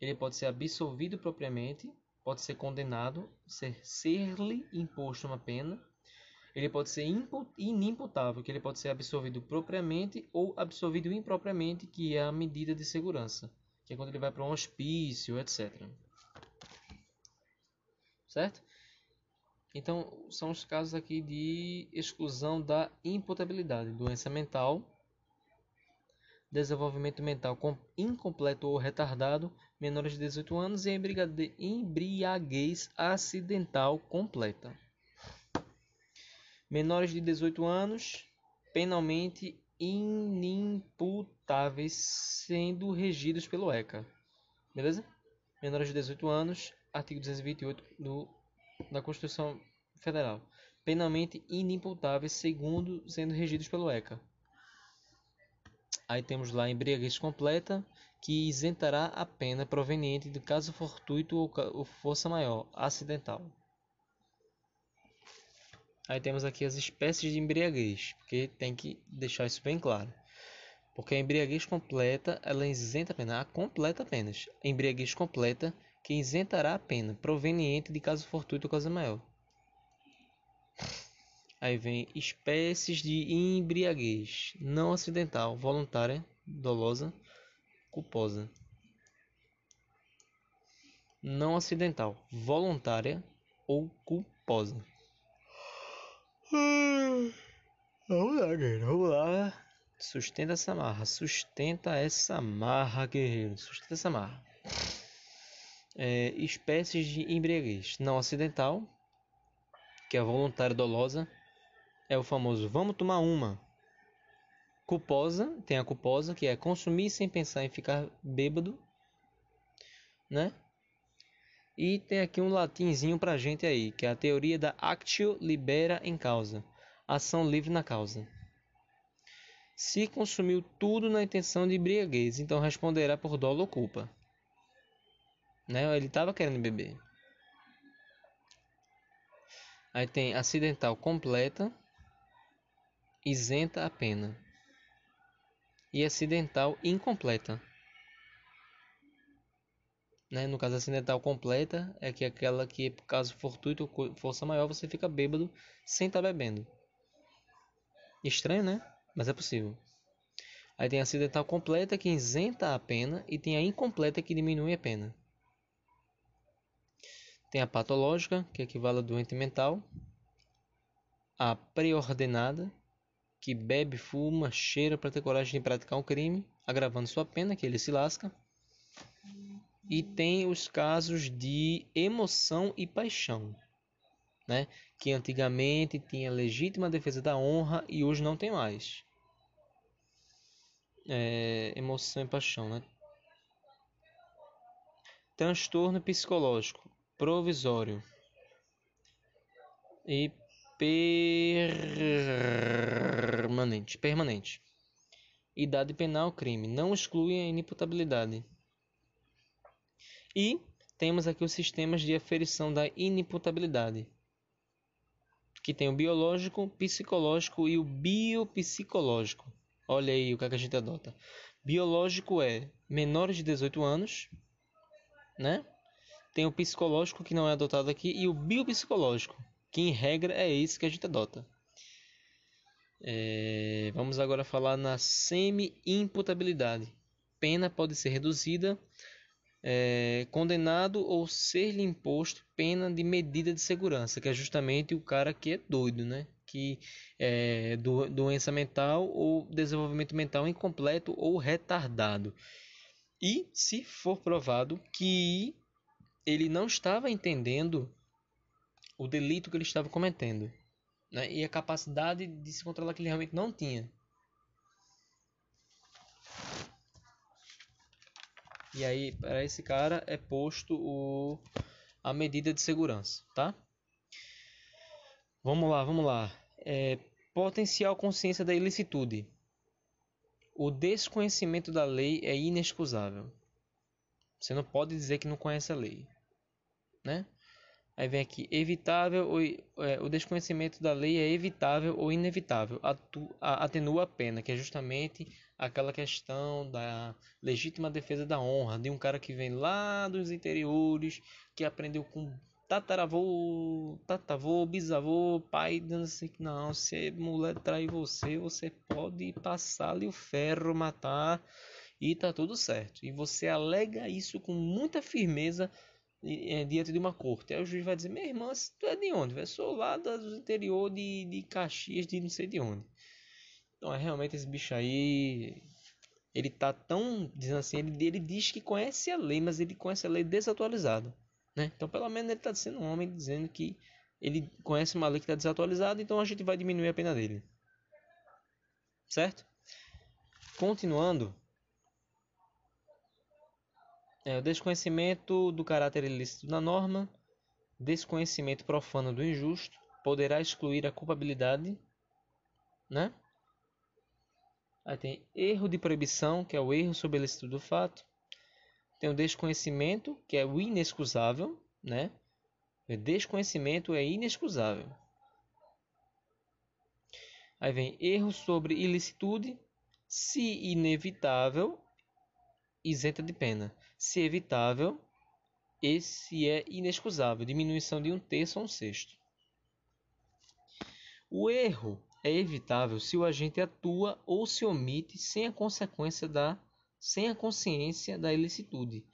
ele pode ser absolvido propriamente, pode ser condenado, ser ser-lhe imposto uma pena. Ele pode ser inimputável, que ele pode ser absorvido propriamente ou absorvido impropriamente, que é a medida de segurança, que é quando ele vai para um hospício, etc. Certo? Então, são os casos aqui de exclusão da imputabilidade, doença mental, desenvolvimento mental incompleto ou retardado, menores de 18 anos e embriaguez acidental completa. Menores de 18 anos, penalmente inimputáveis, sendo regidos pelo ECA. Beleza? Menores de 18 anos, artigo 228 do da Constituição Federal, penalmente inimputáveis, segundo sendo regidos pelo ECA. Aí temos lá embriaguez completa, que isentará a pena proveniente do caso fortuito ou força maior, acidental. Aí temos aqui as espécies de embriaguez, porque tem que deixar isso bem claro. Porque a embriaguez completa, ela isenta a pena, a completa apenas. A embriaguez completa que isentará a pena proveniente de caso fortuito ou causa maior. Aí vem espécies de embriaguez não acidental, voluntária, dolosa, culposa. Não acidental, voluntária ou culposa. Vamos lá, guerreiro. Vamos lá. Sustenta essa marra. Sustenta essa marra, guerreiro. Sustenta essa marra é, espécies de embriaguez não acidental, que é voluntária dolosa, é o famoso vamos tomar uma. Culposa, tem a culposa, que é consumir sem pensar em ficar bêbado, né? E tem aqui um latinzinho pra gente aí, que é a teoria da actio libera em causa, ação livre na causa. Se consumiu tudo na intenção de embriaguez, então responderá por dolo ou culpa. Né? Ele estava querendo beber. Aí tem acidental completa, isenta a pena. E acidental incompleta. Né? No caso acidental completa é que é aquela que por caso fortuito ou força maior você fica bêbado sem estar tá bebendo. Estranho, né? Mas é possível. Aí tem a acidental completa que isenta a pena e tem a incompleta que diminui a pena. Tem a patológica, que equivale a doente mental. A preordenada, que bebe, fuma, cheira para ter coragem de praticar um crime, agravando sua pena, que ele se lasca. E tem os casos de emoção e paixão, né? que antigamente tinha legítima defesa da honra e hoje não tem mais. É, emoção e paixão, né? Transtorno psicológico provisório e permanente. Permanente. Idade penal, crime. Não exclui a inimputabilidade. E temos aqui os sistemas de aferição da inimputabilidade, que tem o biológico, psicológico e o biopsicológico. Olha aí o que, é a gente adota. Biológico é menores de 18 anos, né? Tem o psicológico que não é adotado aqui e o biopsicológico, que em regra é esse que a gente adota. É, vamos agora falar na semi-imputabilidade. Pena pode ser reduzida, é, condenado ou ser-lhe imposto pena de medida de segurança, que é justamente o cara que é doido, né? Que é do, doença mental ou desenvolvimento mental incompleto ou retardado. E se for provado que ele não estava entendendo o delito que ele estava cometendo né? e a capacidade de se controlar que ele realmente não tinha. E aí, para esse cara é posto o, a medida de segurança, tá? Vamos lá, vamos lá. É, potencial consciência da ilicitude. O desconhecimento da lei é inexcusável. Você não pode dizer que não conhece a lei né? Aí vem aqui, evitável ou é, o desconhecimento da lei é evitável ou inevitável, atu, a, atenua a pena, que é justamente aquela questão da legítima defesa da honra, de um cara que vem lá dos interiores, que aprendeu com tataravô, tatavô, bisavô, pai, dizendo assim não, se a mulher trair você, você pode passar-lhe o ferro, matar e tá tudo certo. E você alega isso com muita firmeza é, diante de uma corte. Aí o juiz vai dizer, meu irmão, tu é de onde? Eu sou lá do interior de, de Caxias, de não sei de onde. Então é realmente esse bicho aí. Ele tá tão. Dizendo assim, ele, ele diz que conhece a lei, mas ele conhece a lei desatualizada. Né? Então, pelo menos, ele está sendo um homem dizendo que ele conhece uma lei que está desatualizada, então a gente vai diminuir a pena dele. Certo? Continuando. É, o desconhecimento do caráter ilícito da norma, desconhecimento profano do injusto, poderá excluir a culpabilidade, né? Aí tem erro de proibição, que é o erro sobre ilícito do fato, tem o desconhecimento, que é o inexcusável, né? O desconhecimento é inexcusável. Aí vem erro sobre ilicitude, se inevitável, isenta de pena. Se evitável, esse é inexcusável, diminuição de um terço a um sexto. O erro é evitável se o agente atua ou se omite sem a consequência da sem a consciência da ilicitude,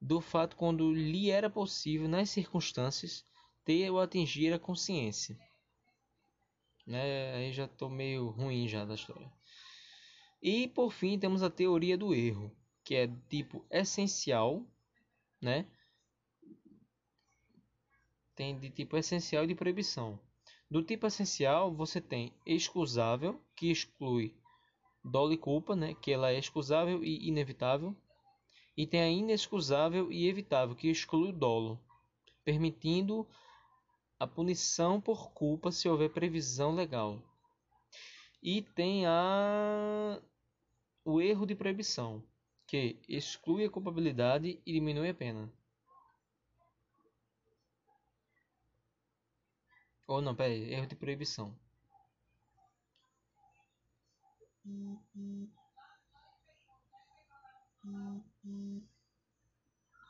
do fato quando lhe era possível, nas circunstâncias, ter ou atingir a consciência. Né? Aí já estou meio ruim já da história. E por fim temos a teoria do erro, que é tipo essencial, né? Tem de tipo essencial e de proibição. Do tipo essencial, você tem excusável, que exclui dolo e culpa, né, que ela é excusável e inevitável, e tem a inexcusável e evitável, que exclui o dolo, permitindo a punição por culpa se houver previsão legal. E tem a o erro de proibição, que exclui a culpabilidade e diminui a pena. Ou não, peraí, erro de proibição.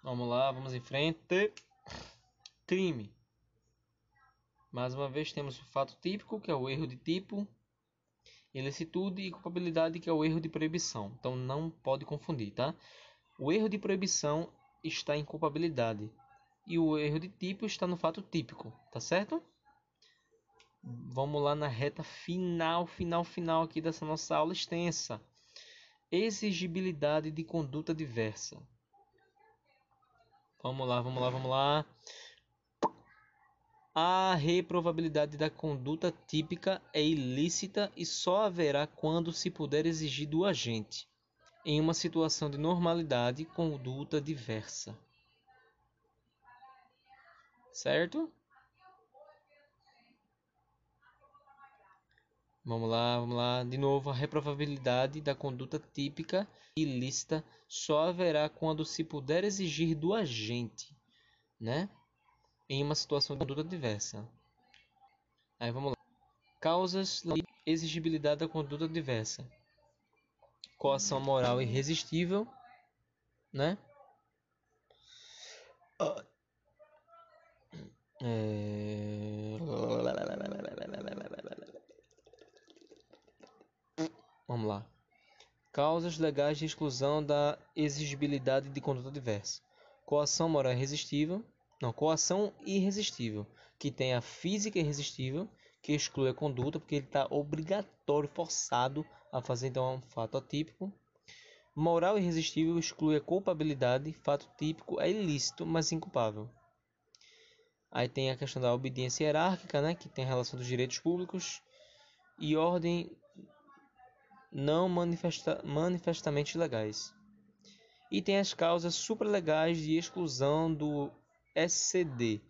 Vamos lá, vamos em frente. Crime. Mais uma vez temos o fato típico, que é o erro de tipo, ilicitude e culpabilidade, que é o erro de proibição. Então não pode confundir, tá? O erro de proibição está em culpabilidade e o erro de tipo está no fato típico, tá certo? Vamos lá na reta final, final, final aqui dessa nossa aula extensa. Exigibilidade de conduta diversa. Vamos lá, vamos lá, vamos lá. A reprovabilidade da conduta típica é ilícita e só haverá quando se puder exigir do agente, em uma situação de normalidade, conduta diversa. Certo? Vamos lá, vamos lá. De novo, a reprovabilidade da conduta típica ilícita só haverá quando se puder exigir do agente, né? Em uma situação de conduta diversa. Aí vamos lá. Causas de exigibilidade da conduta diversa. Coação moral irresistível, né? É... Lá. Causas legais de exclusão da exigibilidade de conduta diversa. Coação moral irresistível. Não, coação irresistível, que tem a física irresistível, que exclui a conduta, porque ele está obrigatório, forçado a fazer então um fato atípico. Moral irresistível exclui a culpabilidade, fato típico é ilícito, mas inculpável. Aí tem a questão da obediência hierárquica, né, que tem a relação dos direitos públicos e ordem não manifesta, manifestamente legais. E tem as causas supralegais de exclusão do SCD,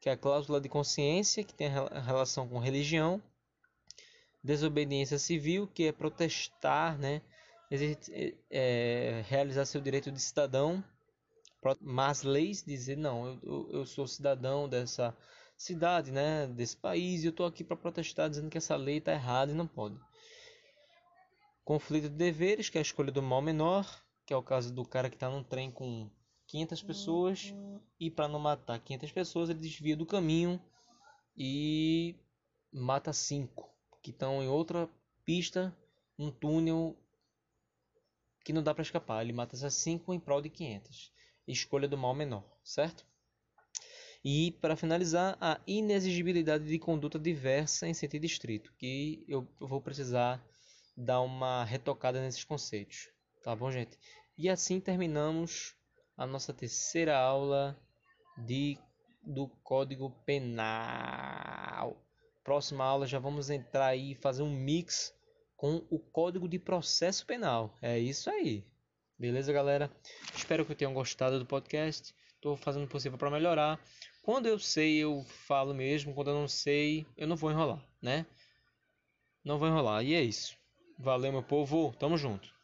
que é a cláusula de consciência, que tem relação com religião, desobediência civil, que é protestar, né, é, realizar seu direito de cidadão, mas leis dizer não, eu, eu sou cidadão dessa cidade, né, desse país, e eu estou aqui para protestar dizendo que essa lei está errada e não pode conflito de deveres, que é a escolha do mal menor, que é o caso do cara que está num trem com 500 pessoas e para não matar 500 pessoas ele desvia do caminho e mata cinco que estão em outra pista, um túnel que não dá para escapar. Ele mata essas cinco em prol de 500. Escolha do mal menor, certo? E para finalizar, a inexigibilidade de conduta diversa em sentido estrito, que eu vou precisar dar uma retocada nesses conceitos, tá bom, gente? E assim terminamos a nossa terceira aula de do Código Penal. Próxima aula já vamos entrar aí e fazer um mix com o Código de Processo Penal. É isso aí. Beleza, galera? Espero que tenham gostado do podcast. Estou fazendo o possível para melhorar. Quando eu sei, eu falo mesmo. Quando eu não sei, eu não vou enrolar, né? Não vou enrolar. E é isso. Valeu, meu povo. Tamo junto.